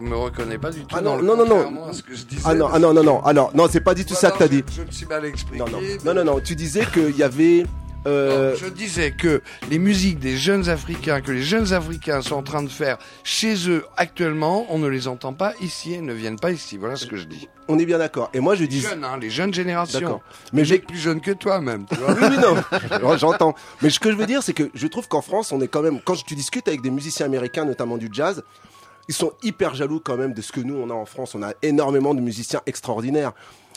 me reconnais pas du tout Ah dans non, le non, non, non. contrairement à ce que je disais. Ah non, ah non, non, non. Alors, non, c'est pas du tout ça que t'as dit. Je, je me suis mal expliqué. Non, non, mais- non, non, non. Tu disais qu'il y avait. euh, Non, je disais que les musiques des jeunes Africains, que les jeunes Africains sont en train de faire chez eux actuellement, on ne les entend pas ici, elles ne viennent pas ici. Voilà ce que je dis. On est bien d'accord. Et moi, je Les dis. jeunes, hein, les jeunes générations. D'accord. Mais Mais je, plus jeunes que toi même. Tu vois Oui, oui, non, j'entends. Mais ce que je veux dire, c'est que je trouve qu'en France, on est quand même, quand tu discutes avec des musiciens américains, notamment du jazz, ils sont hyper jaloux quand même de ce que nous, on a en France. On a énormément de musiciens extraordinaires.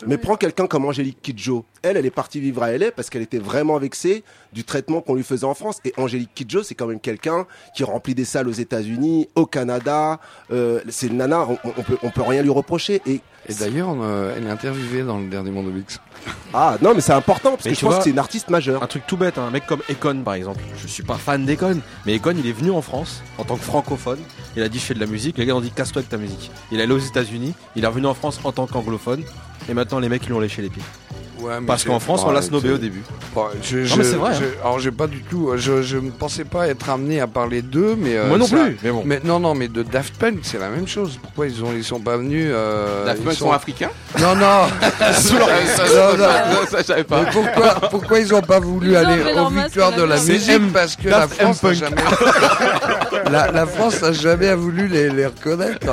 Mais prends quelqu'un comme Angélique Kidjo. Elle, elle est partie vivre à LA parce qu'elle était vraiment vexée du traitement qu'on lui faisait en France. Et Angélique Kidjo, c'est quand même quelqu'un qui remplit des salles aux États-Unis, au Canada. Euh, c'est une nana, on, on peut, on peut rien lui reprocher. Et Et d'ailleurs, euh, elle est interviewée dans le dernier Monde Mix. ah non, mais c'est important parce Mais que je pense vois- que c'est une artiste majeure. Un truc tout bête, hein, un mec comme Econ par exemple. Je suis pas fan d'Econ, mais Econ il est venu en France en tant que francophone. Il a dit je fais de la musique. Les gars ont dit casse-toi avec ta musique. Il est allé aux États-Unis. Il est revenu en France en tant qu'anglophone. Et maintenant les mecs ils lui ont léché les pieds. Ouais, mais Parce qu'en France on l'a snobé au début. Bon, je, Non, mais c'est vrai, hein. je- alors j'ai pas du tout, je, je ne pensais pas être amené à parler d'eux, mais euh, Moi non ça- plus, mais bon. Mais non, non, mais de Daft Punk, c'est la même chose. Pourquoi ils ont, ils sont pas venus euh, Daft ils Punk sont africains Non, non. ça, ça, Non, non. ça, ça, je savais pas. Mais pourquoi, pourquoi ils ont pas voulu Ils ont aller fait aux leur masque victoires à de la musique Parce que la France n'a jamais, la, la France n'a jamais voulu les, les reconnaître.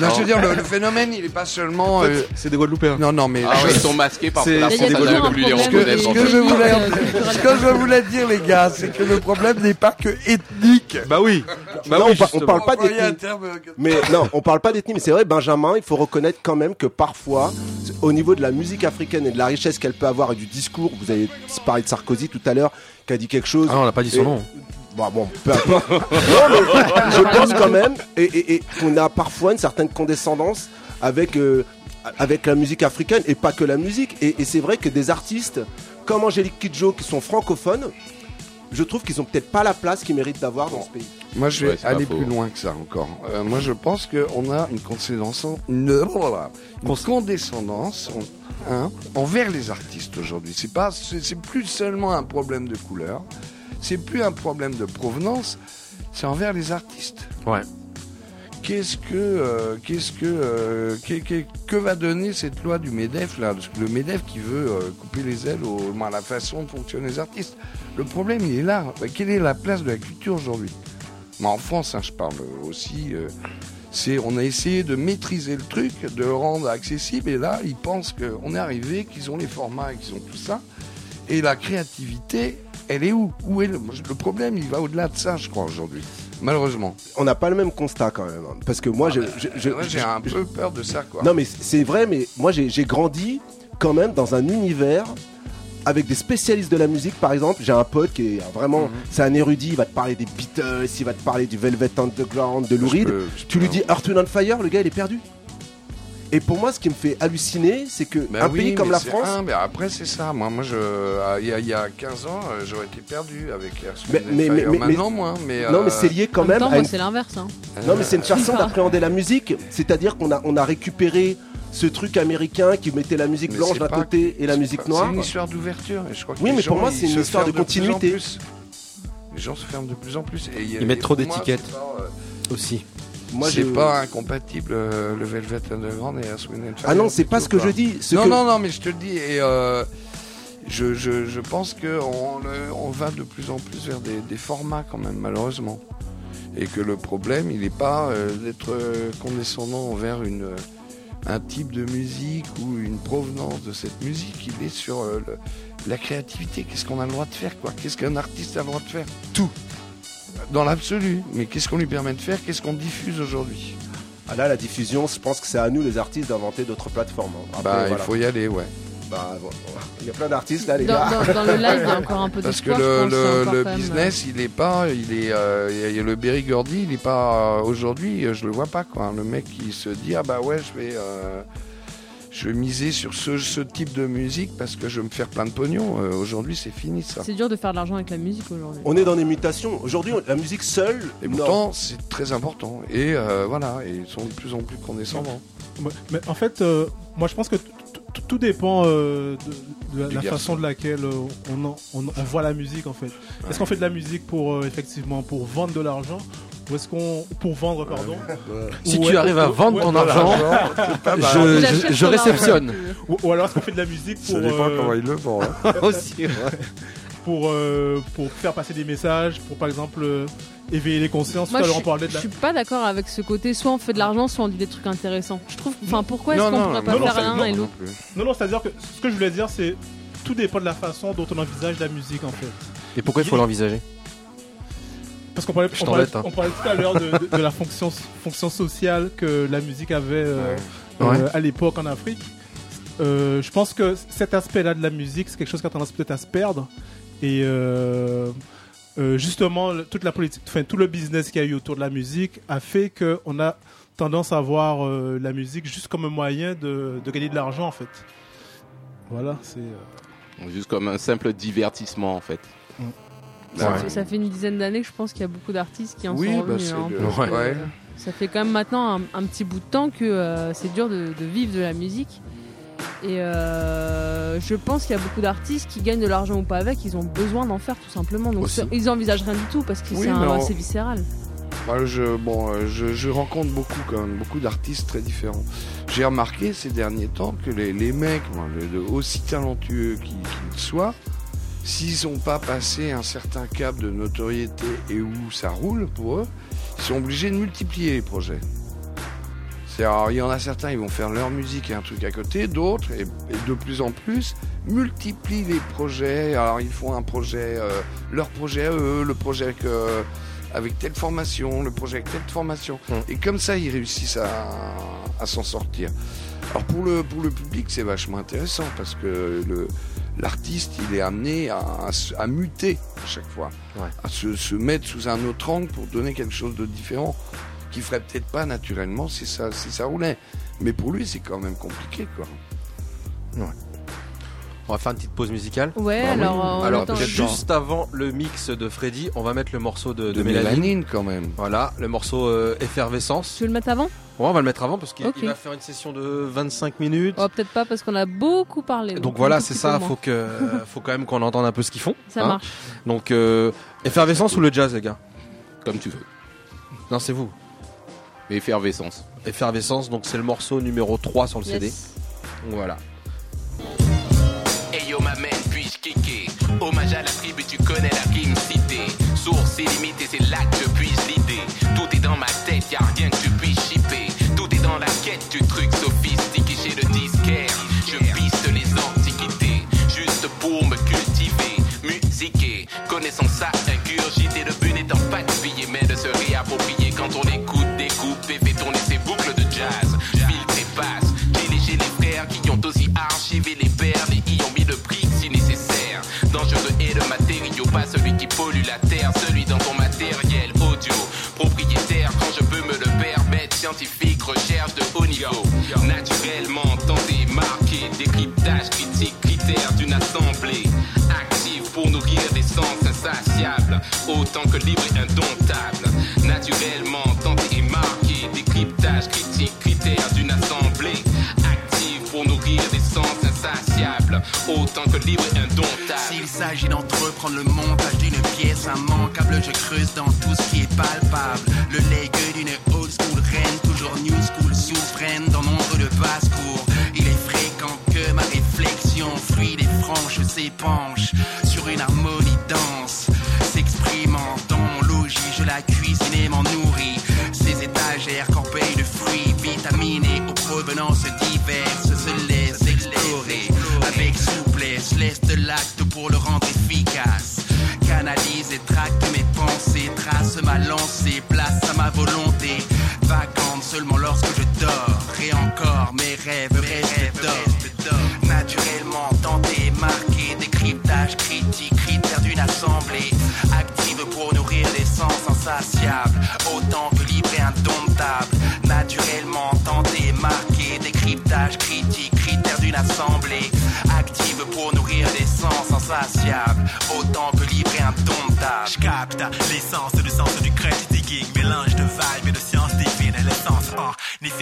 Non, je veux dire, le, le phénomène, il est pas seulement. euh, C'est des Guadeloupéens. Non, non, mais Ah ouais, ils sont masqués C'est- la France a n'a toujours jamais un voulu les problème reconnaître. ce que, je voulais, ce que je voulais dire, les gars, c'est que le problème n'est pas que ethnique. Bah oui. Bah Non, oui, on, par- on justement. parle pas d'ethnie. terme, Mais non, on parle pas d'ethnie, mais c'est vrai, Benjamin, il faut reconnaître quand même que parfois, au niveau de la musique africaine et de la richesse qu'elle peut avoir et du discours, vous avez parlé de Sarkozy tout à l'heure, qui a dit quelque chose. Ah non, on n'a pas dit son Et- nom. Bon, bon, peu importe. non, mais je pense quand même, et, et- et qu'on a parfois une certaine condescendance avec, euh, avec la musique africaine, et pas que la musique. Et, et c'est vrai que des artistes comme Angélique Kidjo, qui sont francophones, je trouve qu'ils ont peut-être pas la place qu'ils méritent d'avoir dans ce pays. Moi, je vais Ouais, aller faux. plus loin que ça encore. Euh, moi, je pense qu'on a une condescendance, une, voilà, une condescendance hein, envers les artistes aujourd'hui. C'est pas, c'est c'est plus seulement un problème de couleur, c'est plus un problème de provenance, c'est envers les artistes. Ouais. Qu'est-ce que, euh, qu'est-ce que, euh, que, va donner cette loi du Medef là? Parce que Le Medef qui veut euh, couper les ailes au- à la façon dont fonctionnent les artistes. Le problème, il est là. Quelle est la place de la culture aujourd'hui? Mais en France, hein, je parle aussi. c'est, on a essayé de maîtriser le truc, de le rendre accessible, et là, ils pensent qu'on est arrivé, qu'ils ont les formats et qu'ils ont tout ça. Et la créativité, elle est où? Où est le, le problème? Il va au-delà de ça, je crois, aujourd'hui. Malheureusement. On n'a pas le même constat quand même. hein. Parce que moi, je- Moi, j'ai un peu peur de ça, quoi. Non, mais c'est vrai, mais moi j'ai grandi quand même dans un univers avec des spécialistes de la musique. Par exemple, j'ai un pote qui est vraiment, Mhm. c'est un érudit. Il va te parler des Beatles, il va te parler du Velvet Underground, de Lou Reed. Tu peux- lui dis Earth, Wind Fire, le gars il est perdu. Et pour moi, ce qui me fait halluciner, c'est que Ben un oui, pays comme mais la France, un, mais après, c'est ça. Moi, moi je, ah, il y, a- il y a 15 ans, euh, j'aurais été perdu avec Mais- mais- mais- Fire. mais- Maintenant, moins. Mais, non, euh, mais c'est lié quand en même même temps, à moi, une c'est l'inverse. hein. Non, mais c'est une façon Ah. d'appréhender la musique. C'est-à-dire qu'on a, on a récupéré ce truc américain qui mettait la musique Mais blanche d'un côté et la musique pas- noire. C'est une histoire d'ouverture. Et je crois que Oui, mais pour moi, c'est une histoire de plus continuité. plus. Les gens se ferment de plus en plus. Et Ils mettent et trop moi, d'étiquettes. euh, Aussi. Moi, pas incompatible euh, le Velvet Underground et Wind and Fire. Ah non, c'est pas ce que je dis. Ce non, que- non, non, mais je te le dis. Et euh, je, je, je pense qu'on on va de plus en plus vers des, des formats quand même, malheureusement. Et que le problème, il n'est pas euh, d'être euh, condescendant envers une, euh, un type de musique ou une provenance de cette musique. Il est sur euh, le- la créativité. Qu'est-ce qu'on a le droit de faire quoi? Qu'est-ce qu'un artiste a le droit de faire? Tout. Dans l'absolu. Mais qu'est-ce qu'on lui permet de faire? Qu'est-ce qu'on diffuse aujourd'hui? Ah là, la diffusion, je pense que c'est à nous les artistes d'inventer d'autres plateformes. hein. Après, Bah, voilà. il faut y aller, ouais. Bah, bon, il y a plein d'artistes là, les Dans, gars. dans- dans le live, il y a encore un peu Parce que le, je pense, le- encore le quand même, business, il est pas, il est, euh, il y a- il y a le Berry Gordy, il est pas euh, aujourd'hui, je le vois pas quoi. Le mec qui se dit ah bah ouais, je vais, euh, je vais miser sur ce, ce type de musique parce que je vais me faire plein de pognon. Euh, aujourd'hui, c'est fini ça. C'est dur de faire de l'argent avec la musique aujourd'hui. On est dans des mutations. Aujourd'hui, la musique seule. Et non. pourtant, c'est très important. Et euh, voilà, et ils sont de plus en plus condescendants. Mais en fait, euh, moi je pense que tout dépend euh, de, de la garçon. façon de laquelle euh, on, en- on, on voit la musique en fait. Est-ce qu'on fait de la musique pour euh, effectivement pour vendre de l'argent ou est-ce qu'on pour vendre pardon Si Ou tu arrives à vendre ouais, ton argent, je, je- je réceptionne. ou, ou alors est-ce qu'on fait de la musique pour Ça dépend euh, comment il le vend. hein. Aussi. pour euh, pour faire passer des messages, pour par exemple euh, éveiller les consciences. Moi, je, on parlait de je la suis pas d'accord avec ce côté. Soit on fait de l'argent, soit on dit des trucs intéressants. Je trouve. Enfin, pourquoi est-ce qu'on pourrait pas non, faire l'un et l'autre. Non non, c'est-à-dire que ce que je voulais dire c'est tout dépend de la façon dont on envisage la musique en fait. Et pourquoi il faut l'envisager? Parce qu'on parlait, on hein. on parlait tout à l'heure de, de- de la fonction, fonction sociale que la musique avait euh, Ouais. euh, Ouais. à l'époque en Afrique. Euh, je pense que cet aspect-là de la musique, c'est quelque chose qui a tendance peut-être à se perdre. Et euh, euh, justement, toute la politique, enfin tout le business qu'il y a eu autour de la musique a fait qu'on a tendance à voir euh, la musique juste comme un moyen de, de gagner de l'argent en fait. Voilà, c'est. euh, Juste comme un simple divertissement en fait. Ça, Ouais. fait- ça fait une dizaine d'années que je pense qu'il y a beaucoup d'artistes qui en Oui, sont bah, revenus. hein. le- Ouais. ouais. Ça fait quand même maintenant un, un petit bout de temps que euh, c'est dur de, de vivre de la musique. Et euh, je pense qu'il y a beaucoup d'artistes qui gagnent de l'argent ou pas avec, ils ont besoin d'en faire tout simplement. Donc Aussi. ça- ils envisagent rien du tout parce que Oui, c'est on- assez viscéral. Moi, je, bon, euh, je, je rencontre beaucoup quand même, beaucoup d'artistes très différents. J'ai remarqué ces derniers temps que les, les mecs, aussi talentueux qu'ils qu'ils soient, s'ils n'ont pas passé un certain cap de notoriété et où ça roule pour eux, ils sont obligés de multiplier les projets. Alors, il y en a certains, ils vont faire leur musique et un truc à côté, d'autres, et, de plus en plus, multiplient les projets. Alors, ils font un projet, euh, leur projet à eux, le projet avec, euh, avec telle formation, le projet avec telle formation. Mm. Et comme ça, ils réussissent à, à s'en sortir. Alors, pour le, pour le public, c'est vachement intéressant parce que le, l'artiste, il est amené à, à se- à muter à chaque fois, Ouais. à se, se mettre sous un autre angle pour donner quelque chose de différent qui ferait peut-être pas naturellement si ça, si ça roulait. Mais pour lui, c'est quand même compliqué, quoi. On va faire une petite pause musicale. Ouais, Bah oui. alors euh, on Alors, attend- peut-être juste avant le mix de Freddy, on va mettre le morceau de, de De Mélanie. mélanine, quand même. Voilà, le morceau euh, Effervescence. Tu veux le mettre avant? Ouais, on va le mettre avant parce qu'il va faire une session de 25 minutes. oh, Peut-être pas parce qu'on a beaucoup parlé. Donc voilà, c'est ça, faut que faut quand même qu'on entende un peu ce qu'ils font. Ça hein. marche. Donc euh, effervescence ou le jazz les gars? Comme tu veux. Non, c'est vous. Effervescence. Effervescence, donc c'est le morceau numéro 3 sur le CD. Yes. Voilà. Hommage à la tribu, tu connais la rime citée. Source illimitée, c'est là que je puise l'idée. Tout est dans ma tête, y'a rien que tu puisses shipper Tout est dans la quête du truc sophistiqué chez le disquaire. Je piste les antiquités Juste pour me cultiver éprouvé. Connaissant ça, ingurgité, le but n'étant pas pas celui qui pollue la terre, celui dans ton matériel audio. Propriétaire quand je peux me le permettre, scientifique, recherche de haut niveau. Naturellement, tenté, marqué, décryptage, critique, critères d'une assemblée. Active pour nourrir des sens insatiables, autant que libre et indomptable. Naturellement, tenté et décryptage, critique, critères d'une autant que libre et indomptable. S'il s'agit d'entreprendre le montage d'une pièce immanquable, je creuse dans tout ce qui est palpable. Le legs d'une old school reine, toujours new school souveraine dans nombre de basse-cour. Il est fréquent que ma réflexion fluide et franche s'épanche sur une harmonie dense, s'exprimant dans mon logis. Je la cuisine et m'en nourris. Ces étagères corbeilles de fruits vitaminés aux provenances diverses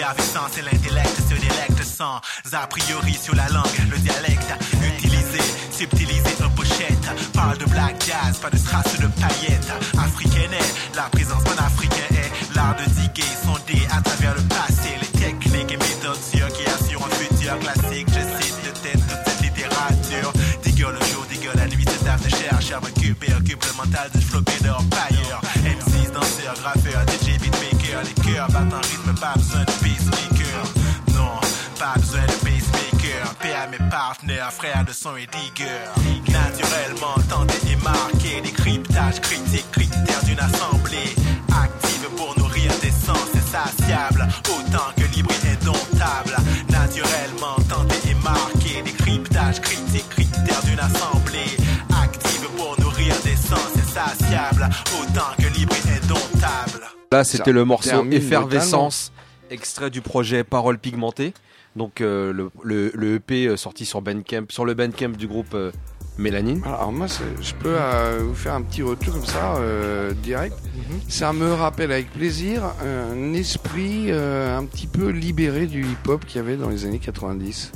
ni effervescence et l'intellect se délecte sans a priori sur la langue, le dialecte, utilisé, subtilisé en pochette, parle de black jazz, pas de strass de paillettes, partenaires, frères de son et digger, naturellement tenté et marqué, décryptage, critique, critères d'une assemblée, active pour nourrir des sens insatiables, autant que libre et indomptable, naturellement tenté et marqué, décryptage, critique, critères d'une assemblée, active pour nourrir des sens insatiables, autant que libre et indomptable. Là, c'était le morceau Effervescence, extrait du projet Paroles pigmentées. Donc euh, le, le, le EP euh, sorti sur Bandcamp, sur le Bandcamp du groupe euh, Mélanine. Alors moi, je peux euh, vous faire un petit retour comme ça, euh, direct. Ça me rappelle avec plaisir un esprit euh, un petit peu libéré du hip-hop qu'il y avait dans les années 90.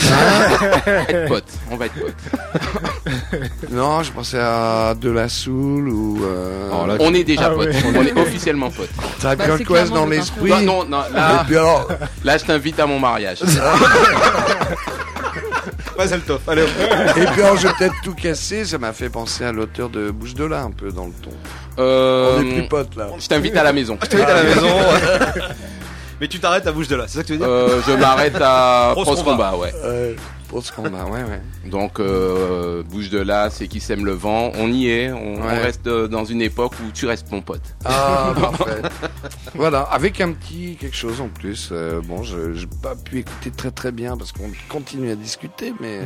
Être potes, on va être potes. Non, je pensais à De La Soul ou... euh, Oh, là, On est déjà Ah potes. ouais. On est officiellement potes. T'as Bah, Quest dans l'esprit. Non, non, là- Et puis alors... Là, je t'invite à mon mariage. Vas-y, le top. Allez, Et puis alors, je vais peut-être tout casser, ça m'a fait penser à l'auteur de Bouche de là un peu dans le ton. Euh, On est plus potes là. Je t'invite à la maison. Je t'invite à la maison. Mais tu t'arrêtes à bouche de là, c'est ça que tu veux dire Euh, je m'arrête à Pros Pros Combat. Combat, ouais. Euh, Pros Combat, ouais, ouais. Donc, euh, bouge de là, c'est qui sème le vent. On y est. On, on reste euh, dans une époque où tu restes mon pote. Ah, parfait. voilà, avec un petit quelque chose en plus. Euh, bon, je n'ai pas pu écouter très très bien parce qu'on continue à discuter, mais.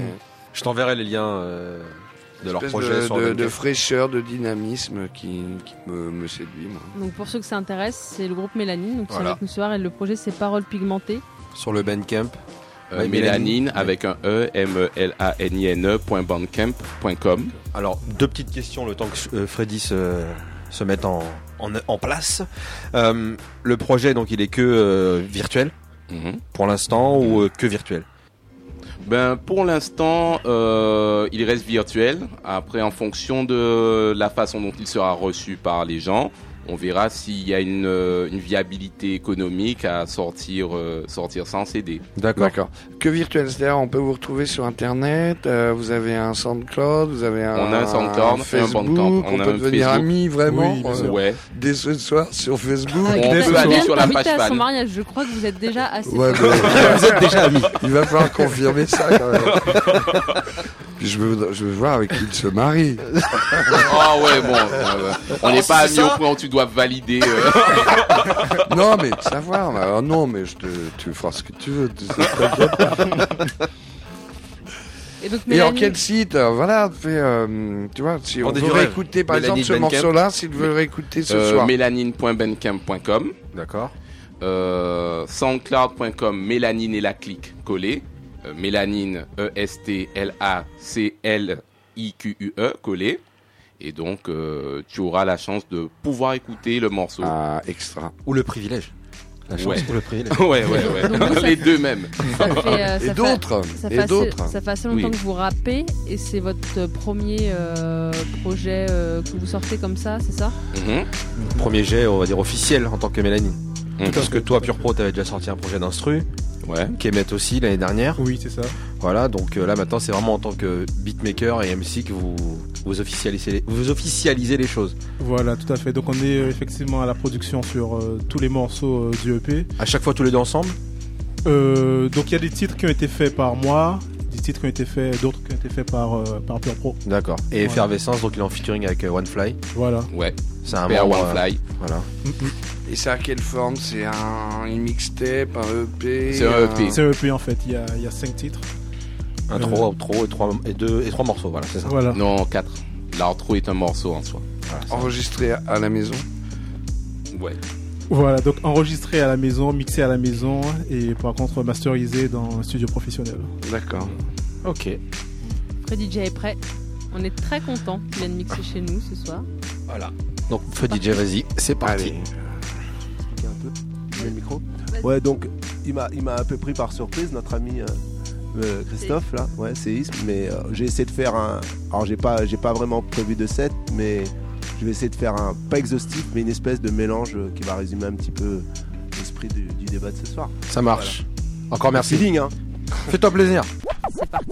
Je t'enverrai les liens euh, de leur projet de, sur de, de fraîcheur, de dynamisme qui, qui me, me séduit, moi. Donc pour ceux que ça intéresse, c'est le groupe Mélanine, donc Voilà. avec nous ce soir et le projet c'est Paroles pigmentées. Sur le Bandcamp. Euh, Ouais, mélanine avec un E, M-E-L-A-N-I-N-E, point bandcamp.com. Alors, deux petites questions le temps que euh, Freddy se, se mette en, en, en place. Euh, le projet, donc, il est que euh, virtuel Mhm. pour l'instant ou euh, que virtuel? Ben pour l'instant, euh, il reste virtuel. Après, en fonction de la façon dont il sera reçu par les gens, on verra s'il y a une, euh, une viabilité économique à sortir euh, sortir sans CD. D'accord. Que virtuel, c'est-à-dire on peut vous retrouver sur Internet, euh, vous avez un SoundCloud, vous avez un, On a un SoundCloud, un Facebook, Bandcamp, on, on a peut un devenir Facebook. amis vraiment Oui, euh. Ouais. dès ce soir sur Facebook. On Bah, peut il aller sur la page à son fan. mariage, je crois que vous êtes déjà assez Ouais, bah, Il va falloir confirmer ça quand même. Je veux, je veux voir avec qui il se marie. Oh ouais, bon, euh, on n'est pas amis au point où tu dois valider. euh. non, mais de savoir. mais, oh non, mais je te, tu feras ce que tu veux. tu sais, t'inquiète pas. Et donc, Et en Mélanie- quel site euh, Voilà, fais, euh, tu vois, si on Vendez veut du rêve. réécouter par Mélanie exemple ce Benkamp. morceau-là, s'il veut réécouter ce Euh, soir. Mélanine.bandcamp.com. D'accord. Euh, Soundcloud.com, Mélanine et la clique collée. Euh, Mélanine, E-S-T-L-A-C-L-I-Q-U-E, collée. Et donc, euh, tu auras la chance de pouvoir écouter le morceau. Ah, extra. Ou le privilège. La chance Ouais. ou le privilège. ouais, ouais, ouais. Donc Les deux mêmes. Ça fait, euh, ça fait- Ça fait, assez, ça fait assez longtemps Oui. que vous rappez et c'est votre premier euh, projet euh, que vous sortez comme ça, c'est ça? Mhm. Premier jet, on va dire officiel en tant que Mélanie. Mhm. Parce que toi, Pure Pro, t'avais déjà sorti un projet d'instru. Ouais. Kemet aussi l'année dernière. Oui, c'est ça. Voilà, donc euh, là maintenant, c'est vraiment en tant que beatmaker et MC que vous, vous, officialisez, vous officialisez les choses. Voilà, tout à fait. Donc on est euh, effectivement à la production sur euh, tous les morceaux euh, du EP. À chaque fois, tous les deux ensemble? Euh, donc il y a des titres qui ont été faits par moi, des titres qui ont été faits, d'autres qui ont été faits par, euh, par Pure Pro. D'accord. Et Voilà. Effervescence, donc il est en featuring avec euh, OneFly. Voilà. Ouais. C'est un membre, OneFly. euh, voilà. Et c'est à quelle forme? C'est un une mixtape, un EP C'est un EP. C'est un EP en fait, il y a, il y a cinq titres. Intro, Euh, outro et trois, et, deux, et trois morceaux, voilà, c'est ça. Voilà. Non, quatre. L'outro est un morceau en soi. Enregistré à la maison? Ouais. Voilà, donc enregistré à la maison, mixé à la maison et par contre masterisé dans un studio professionnel. D'accord. Ok. Fred DJ est prêt. On est très content qu'il vienne mixer chez nous ce soir. Voilà. Donc, feu DJ, vas-y, c'est parti. Allez. Le micro Ouais, donc il m'a il m'a un peu pris par surprise, notre ami euh, euh, Christophe là, ouais, séisme. Mais euh, j'ai essayé de faire un. Alors j'ai pas j'ai pas vraiment prévu de set, mais je vais essayer de faire un pas exhaustif, mais une espèce de mélange qui va résumer un petit peu l'esprit du, du débat de ce soir. Ça marche. Encore merci. Feeling, hein. Fais-toi plaisir. C'est parti.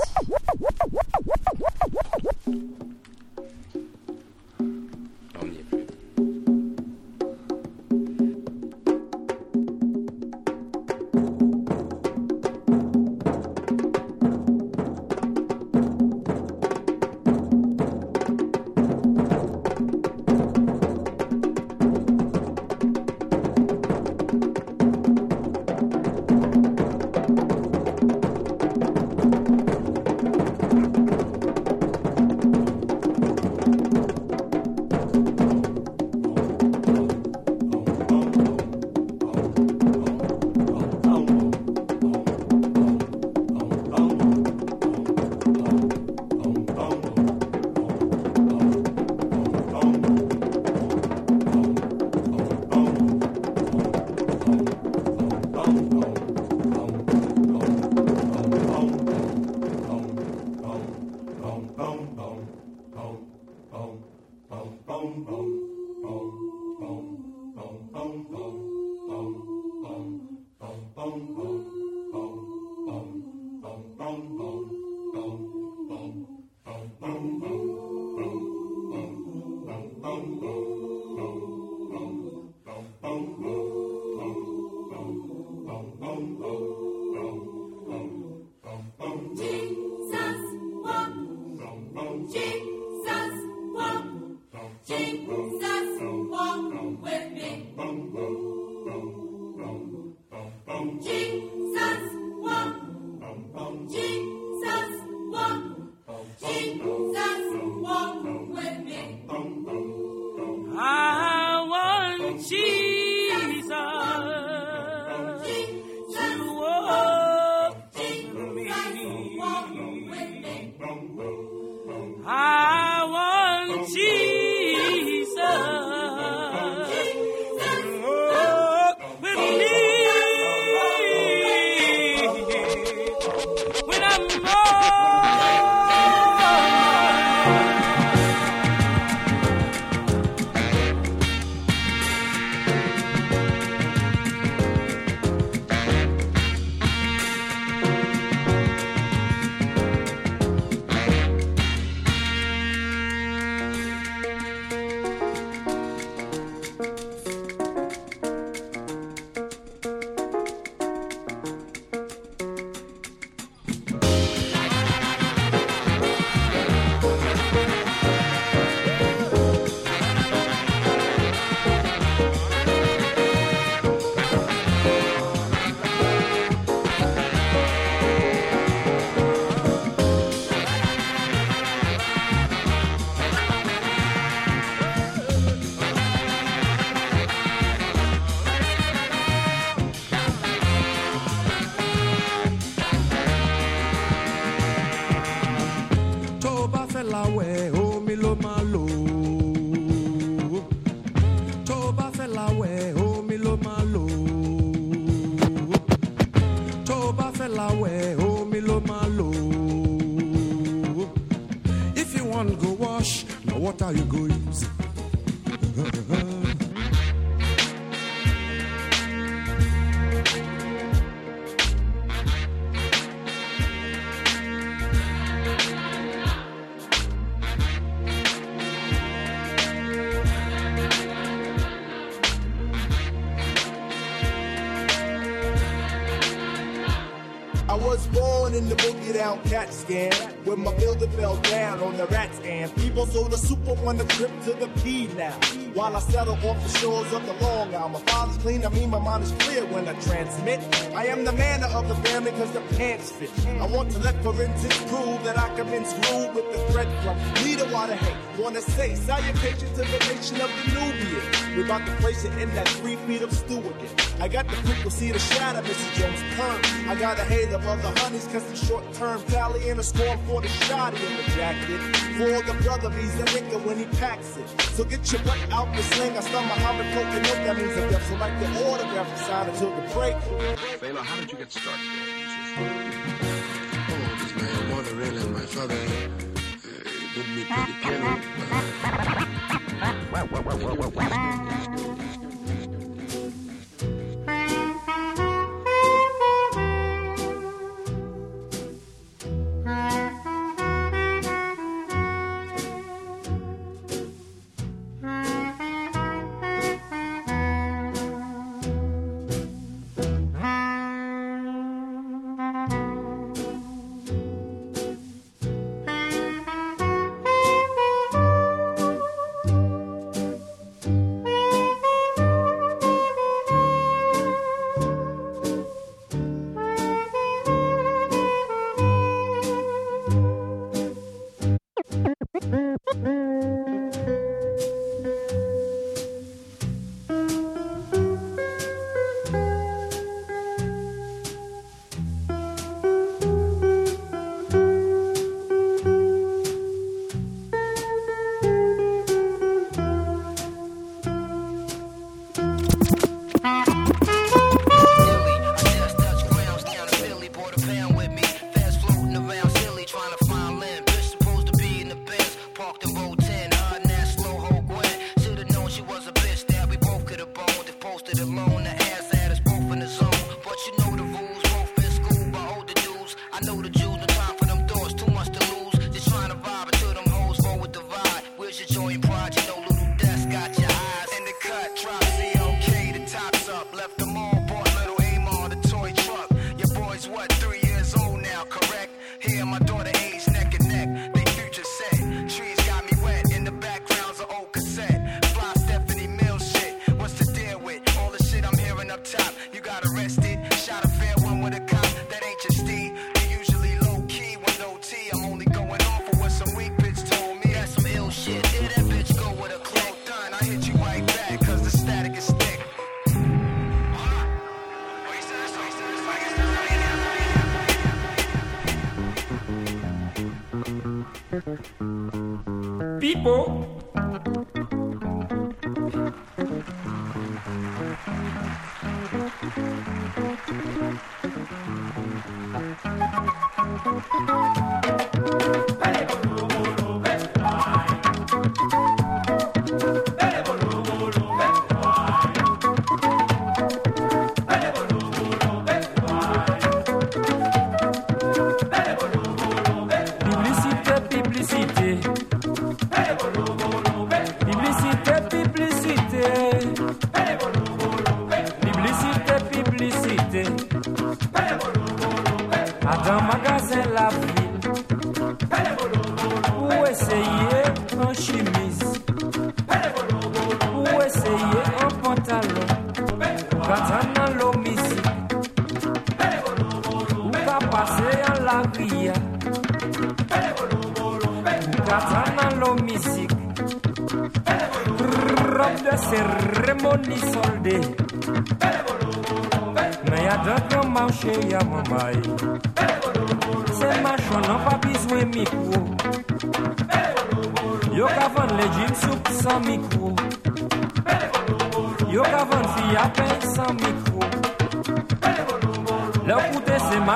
Boogie cat scan when my building fell down on the rat stand. People sold the super on the trip to the P now. While I settle off the shores of the Long Island, my father's clean, I mean my mind is clear when I transmit. I am the man of the family because the pants fit. I want to let forensics prove that I been screwed with the thread from leader water hate. Wanna say salutations to the nation of the Nubians. We're about to place it in that three feet of stew again. I got the frequency to shatter Mrs. Jones' perm. I got a hate of other honeys cause the short term tally and a score for the shotty in the jacket. For the brother, he's a nigga when he packs it. So get your butt out the sling. I start Muhammad poking up, that means a death. So like the autograph and sign until the break. Fela, how did you get started as a? Oh, it was my mother really and my father uh, put me play the piano. People.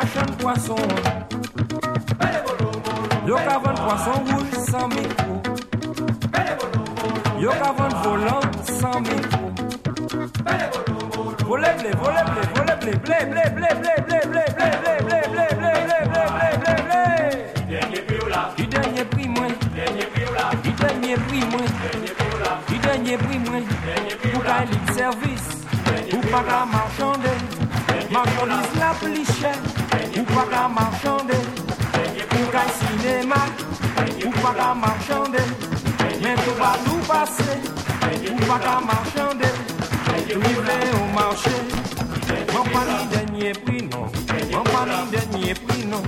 Machin poisson. Yo ka poisson rouge sans micro. Yo ka vend volant sans micro. Voler blé, voler blé, voler blé, blé, blé, blé, blé, blé, blé, blé, blé, blé, blé, blé, blé, blé, blé, blé, blé. Du dernier prix moins. Du dernier prix moins. Du dernier prix moins. Pour qu'un service. Ou pas qu'à marchander. Marchandise la plus chère. Ou pas qu'à marchander. Pour qu'un cinéma. Ou pas qu'à marchander. Mais tout va nous passer. Ou pas qu'à marchander. Livré au marché. Mon pas ni dernier prix non. Mon pas ni dernier prix non.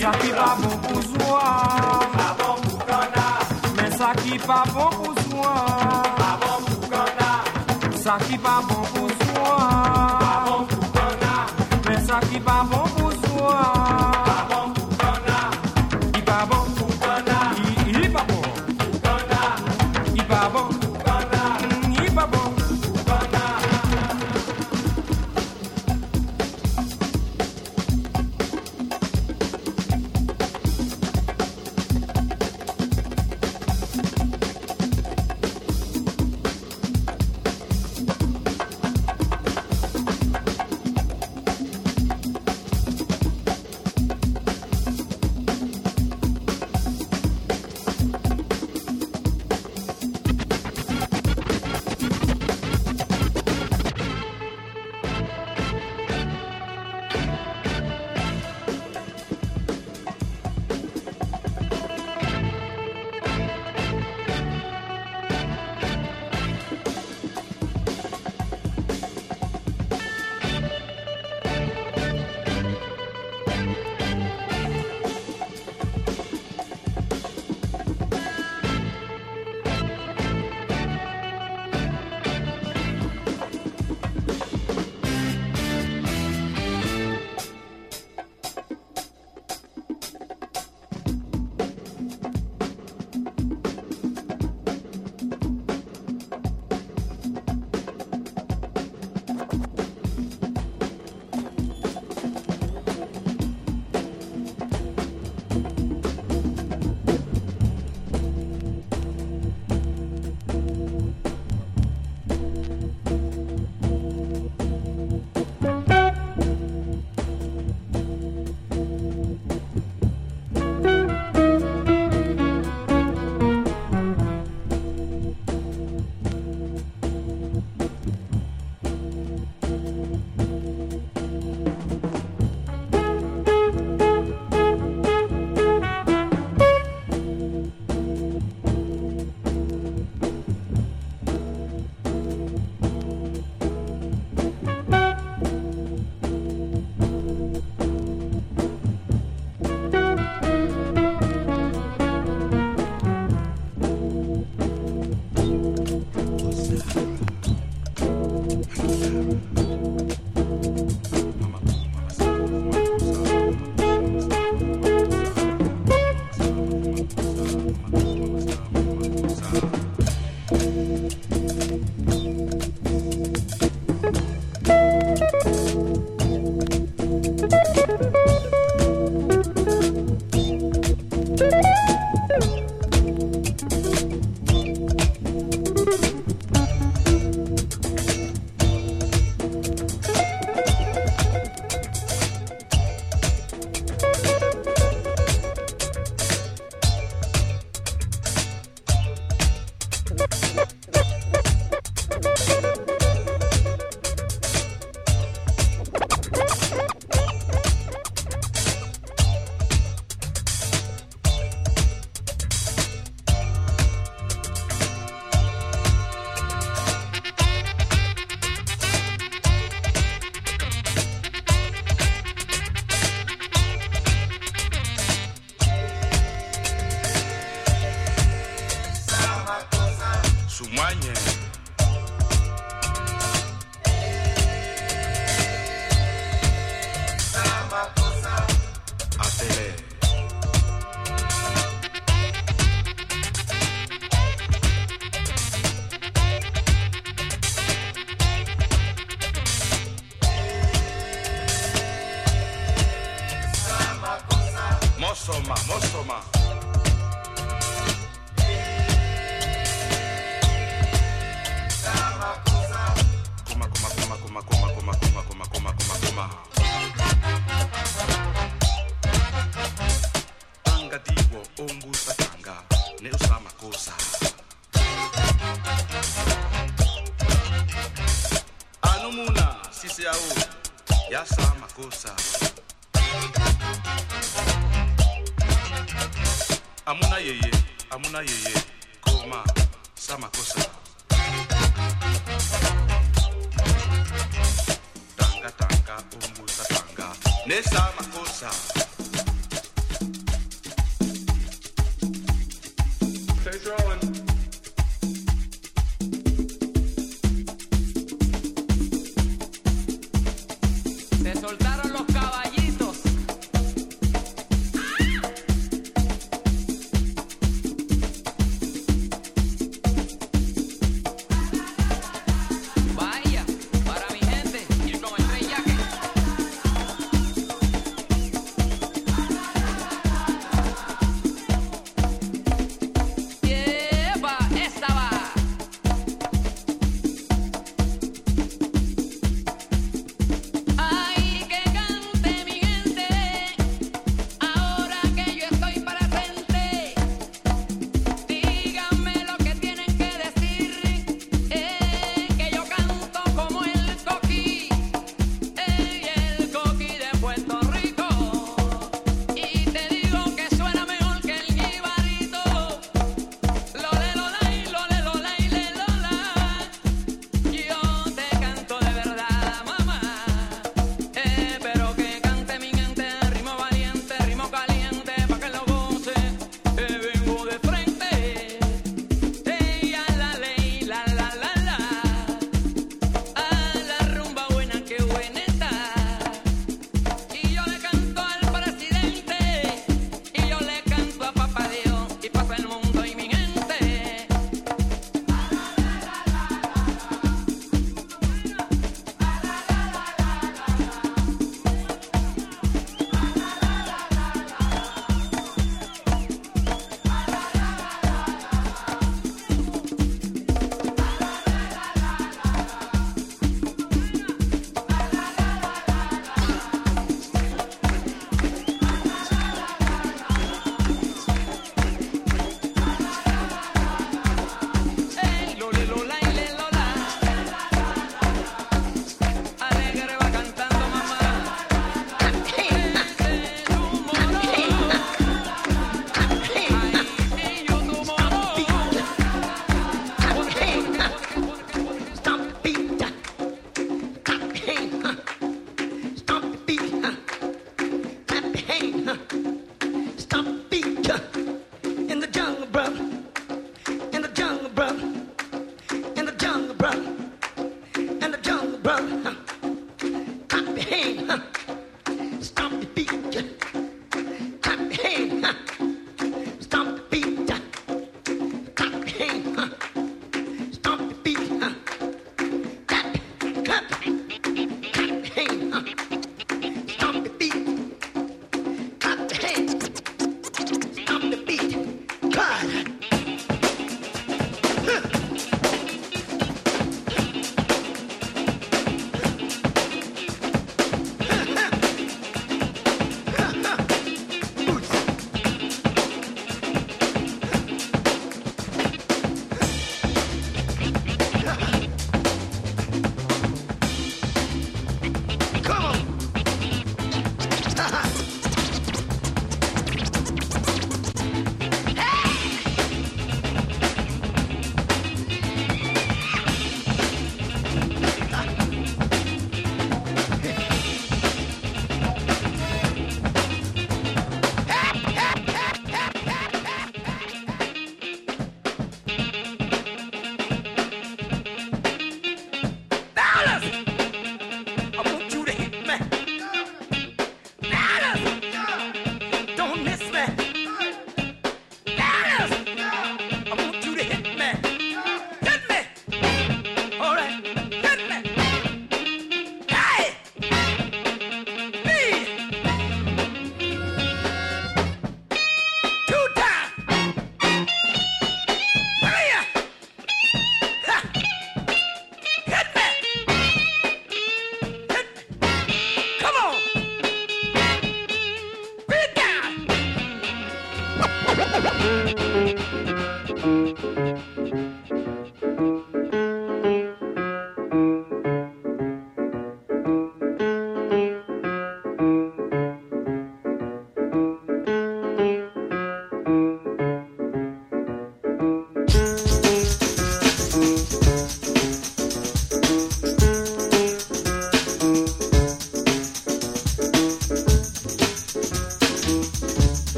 Ça qui pas bon pour soi. Mais ça qui pas bon pour soi. Ça qui pas bon pour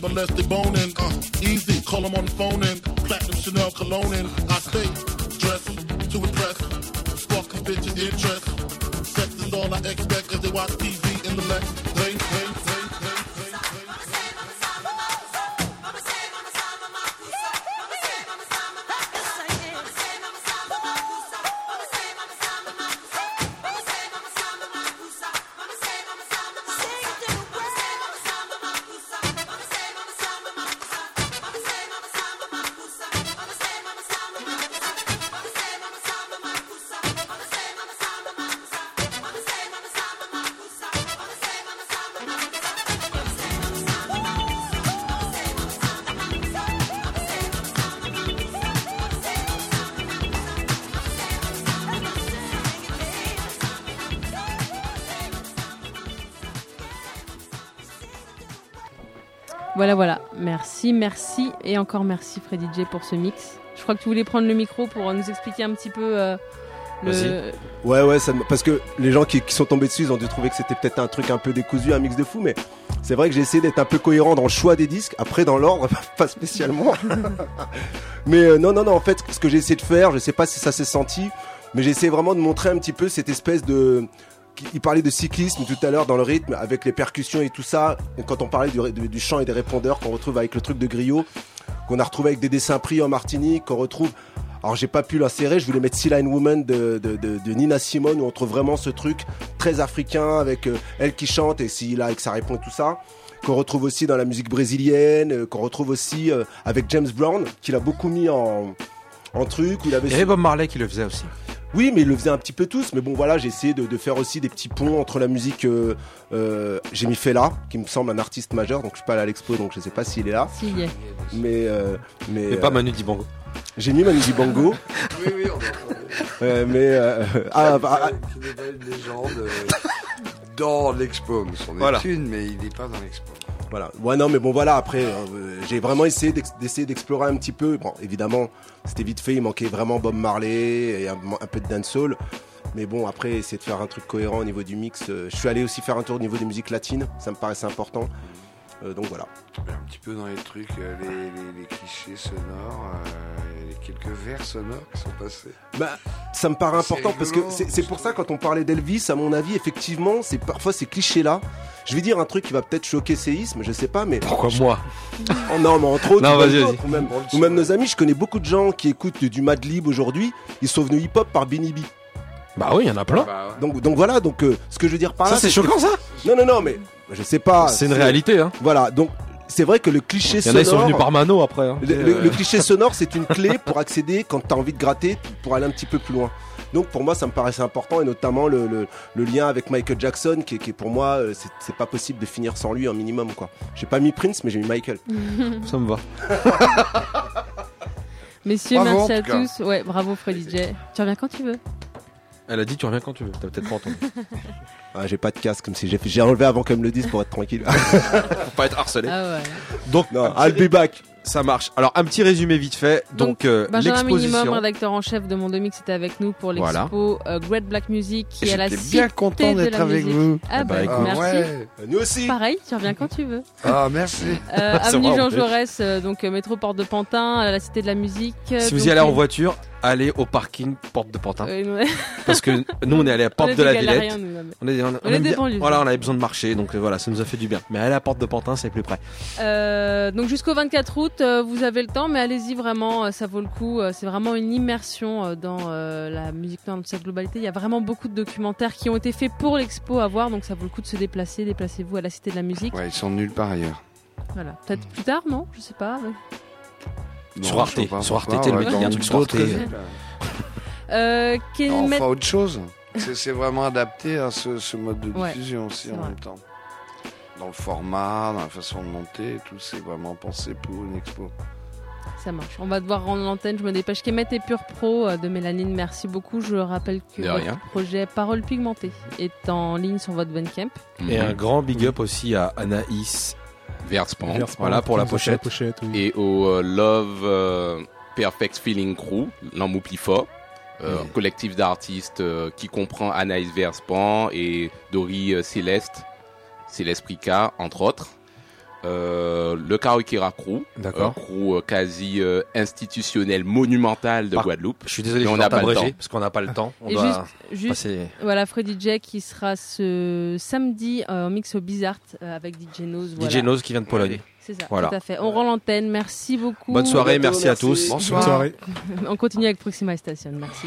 to the they boning. Uh, easy, call them on the phone and platinum Chanel cologne and I stay dressed to impress, spark bitches interest. Sex is all I expect as they watch TV in the they, they, Merci, merci et encore merci Freddy J pour ce mix. Je crois que tu voulais prendre le micro pour nous expliquer un petit peu euh, le. Ouais, ouais, ça me- parce que les gens qui, qui sont tombés dessus, ils ont dû trouver que c'était peut-être un truc un peu décousu, un mix de fou, mais c'est vrai que j'ai essayé d'être un peu cohérent dans le choix des disques. Après, dans l'ordre, pas spécialement. mais euh, non, non, non, en fait, ce que j'ai essayé de faire, je sais pas si ça s'est senti. Mais j'essaie vraiment de montrer un petit peu cette espèce de. Il parlait de cyclisme tout à l'heure dans le rythme, avec les percussions et tout ça. Et quand on parlait du, du- du chant et des répondeurs qu'on retrouve avec le truc de griot, qu'on a retrouvé avec des dessins pris en Martinique, qu'on retrouve. Alors j'ai pas pu l'insérer, je voulais mettre Sea Line Woman de, de, de- de Nina Simone où on trouve vraiment ce truc très africain avec euh, elle qui chante et si là avec sa répond et tout ça. Qu'on retrouve aussi dans la musique brésilienne, euh, qu'on retrouve aussi euh, avec James Brown, qu'il a beaucoup mis en, en truc. Où il avait Il y avait Bob Marley qui le faisait aussi. Oui, mais ils le faisaient un petit peu tous. Mais bon, voilà, j'ai essayé de, de faire aussi des petits ponts entre la musique. Euh, euh, j'ai mis Fela, qui me semble un artiste majeur, donc je suis pas allé à l'expo, donc je sais pas s'il est là. S'il y est. Mais, euh, mais, Mais pas euh, Manu Dibango. J'ai mis Manu Dibango. Oui, oui, on Euh, mais euh, ah, bah, ah, une légende euh, dans l'expo. C'en est Voilà. une, mais il n'est pas dans l'expo. Voilà. Ouais, non, mais bon, voilà. Après, euh, j'ai vraiment essayé d'essayer d'explorer un petit peu. Bon, évidemment, c'était vite fait. Il manquait vraiment Bob Marley et un, un peu de dancehall. Mais bon, après, essayer de faire un truc cohérent au niveau du mix. euh, je suis allé aussi faire un tour au niveau des musiques latines. Ça me paraissait important. Euh, donc voilà. Un petit peu dans les trucs, euh, les, les- les clichés sonores, euh, les quelques vers sonores qui sont passés. Bah, ça me paraît C'est important parce que c'est c'est pour ça quand on parlait d'Elvis, à mon avis, effectivement, c'est parfois ces clichés-là. Je vais dire un truc qui va peut-être choquer séisme, je sais pas, mais Pourquoi moi Oh non, mais entre autres, Non, ou vas-y, même vas-y. d'autres, ou même, ou même nos amis, je connais beaucoup de gens qui écoutent du Madlib aujourd'hui. Ils sont venus hip-hop par Benny B. Bah oui, il y en a plein. Donc, donc voilà, donc euh, ce que je veux dire par Ça, là. c'est que- choquant, ça Non, non, non, mais je sais pas. C'est une réalité, hein. Voilà, donc c'est vrai que le cliché Il y en a, sonore. ils sont venus par Mano après. hein. Le, le- Euh, le cliché sonore, c'est une clé pour accéder quand tu as envie de gratter, pour aller un petit peu plus loin. Donc pour moi, ça me paraissait important et notamment le, le- le lien avec Michael Jackson, qui, est- qui pour moi, euh, c'est- pas possible de finir sans lui un minimum quoi. J'ai pas mis Prince, mais j'ai mis Michael. Ça me va. Messieurs, Bravo, merci à tous. Ouais, bravo Freddy J. Tu reviens quand tu veux. Elle a dit tu reviens quand tu veux. T'as peut-être pas entendu. Ah, j'ai pas de casque, comme si j'ai fait- j'ai enlevé avant qu'elle me le dise pour être tranquille. Pour pas être harcelé. Ah ouais. Donc, non, I'll be back. Ça marche. Alors, un petit résumé vite fait. Donc, euh, Benjamin Minimum, rédacteur en chef de Mon Mix, était avec nous pour Voilà. l'expo euh, Great Black Music qui Et est à la j'étais Cité bien content de d'être la avec musique. vous. Ah Ah bah, bah, écoute. merci. Ouais. Nous aussi. Pareil, tu reviens quand tu veux. Ah, merci. Euh, avenue Jean. Jaurès, euh, donc euh, métro Porte de Pantin, à la Cité de la Musique. euh, Si vous donc, y allez en voiture, allez au parking Porte de Pantin. Parce que nous, on est allé à On Porte de la Villette. nous, là, On est, on, On est des bien-. Voilà, on avait besoin de marcher, donc euh, voilà, ça nous a fait du bien. Mais aller à la Porte de Pantin, c'est plus près. Euh, donc jusqu'au 24 août, euh, vous avez le temps, mais allez-y vraiment, ça vaut le coup. C'est vraiment une immersion dans euh, la musique dans sa globalité. Il y a vraiment beaucoup de documentaires qui ont été faits pour l'expo à voir, donc ça vaut le coup de se déplacer. Déplacez-vous à la Cité de la Musique. Ouais, ils sont nuls par ailleurs. Voilà, peut-être plus tard, non? Je sais pas. ouais. Non, Sur Arte, pas sur Arte, le ouais, il y a un truc sur Arte. Euh, quel Non, met- Enfin, autre chose. C'est vraiment adapté à ce, ce mode de Ouais, diffusion aussi en vrai. même temps. Dans le format, dans la façon de monter, tout, c'est vraiment pensé pour une expo. Ça marche. On va devoir rendre l'antenne. Je me dépêche. Kemet et Pure Pro euh, de Mélanine, merci beaucoup. Je rappelle que rien. projet Parole Pigmentée est en ligne sur votre Bandcamp. Et un grand big up aussi à Anaïs Verspan. Voilà pour la pochette. Et au euh, Love euh, Perfect Feeling Crew, l'Amouplifa, euh, Oui. collectif d'artistes qui comprend Anaïs Verspan et euh, Céleste, Céleste Prica, entre autres. Euh, le Karukira Crew, D'accord. un crew euh, quasi euh, institutionnel, monumental de Par- Guadeloupe. Je suis désolé, Mais on n'a pas le temps. parce qu'on n'a pas le temps. On Et doit juste, juste passer. voilà, Freddy J qui sera ce samedi euh, en mix au Bizart euh, avec DJ Nose. Voilà. DJ Nose qui vient de Pologne. C'est ça, Voilà. tout à fait. On rend l'antenne. Merci beaucoup. Bonne soirée, merci à tous. Bonsoir. On continue avec Proxima Station. Merci.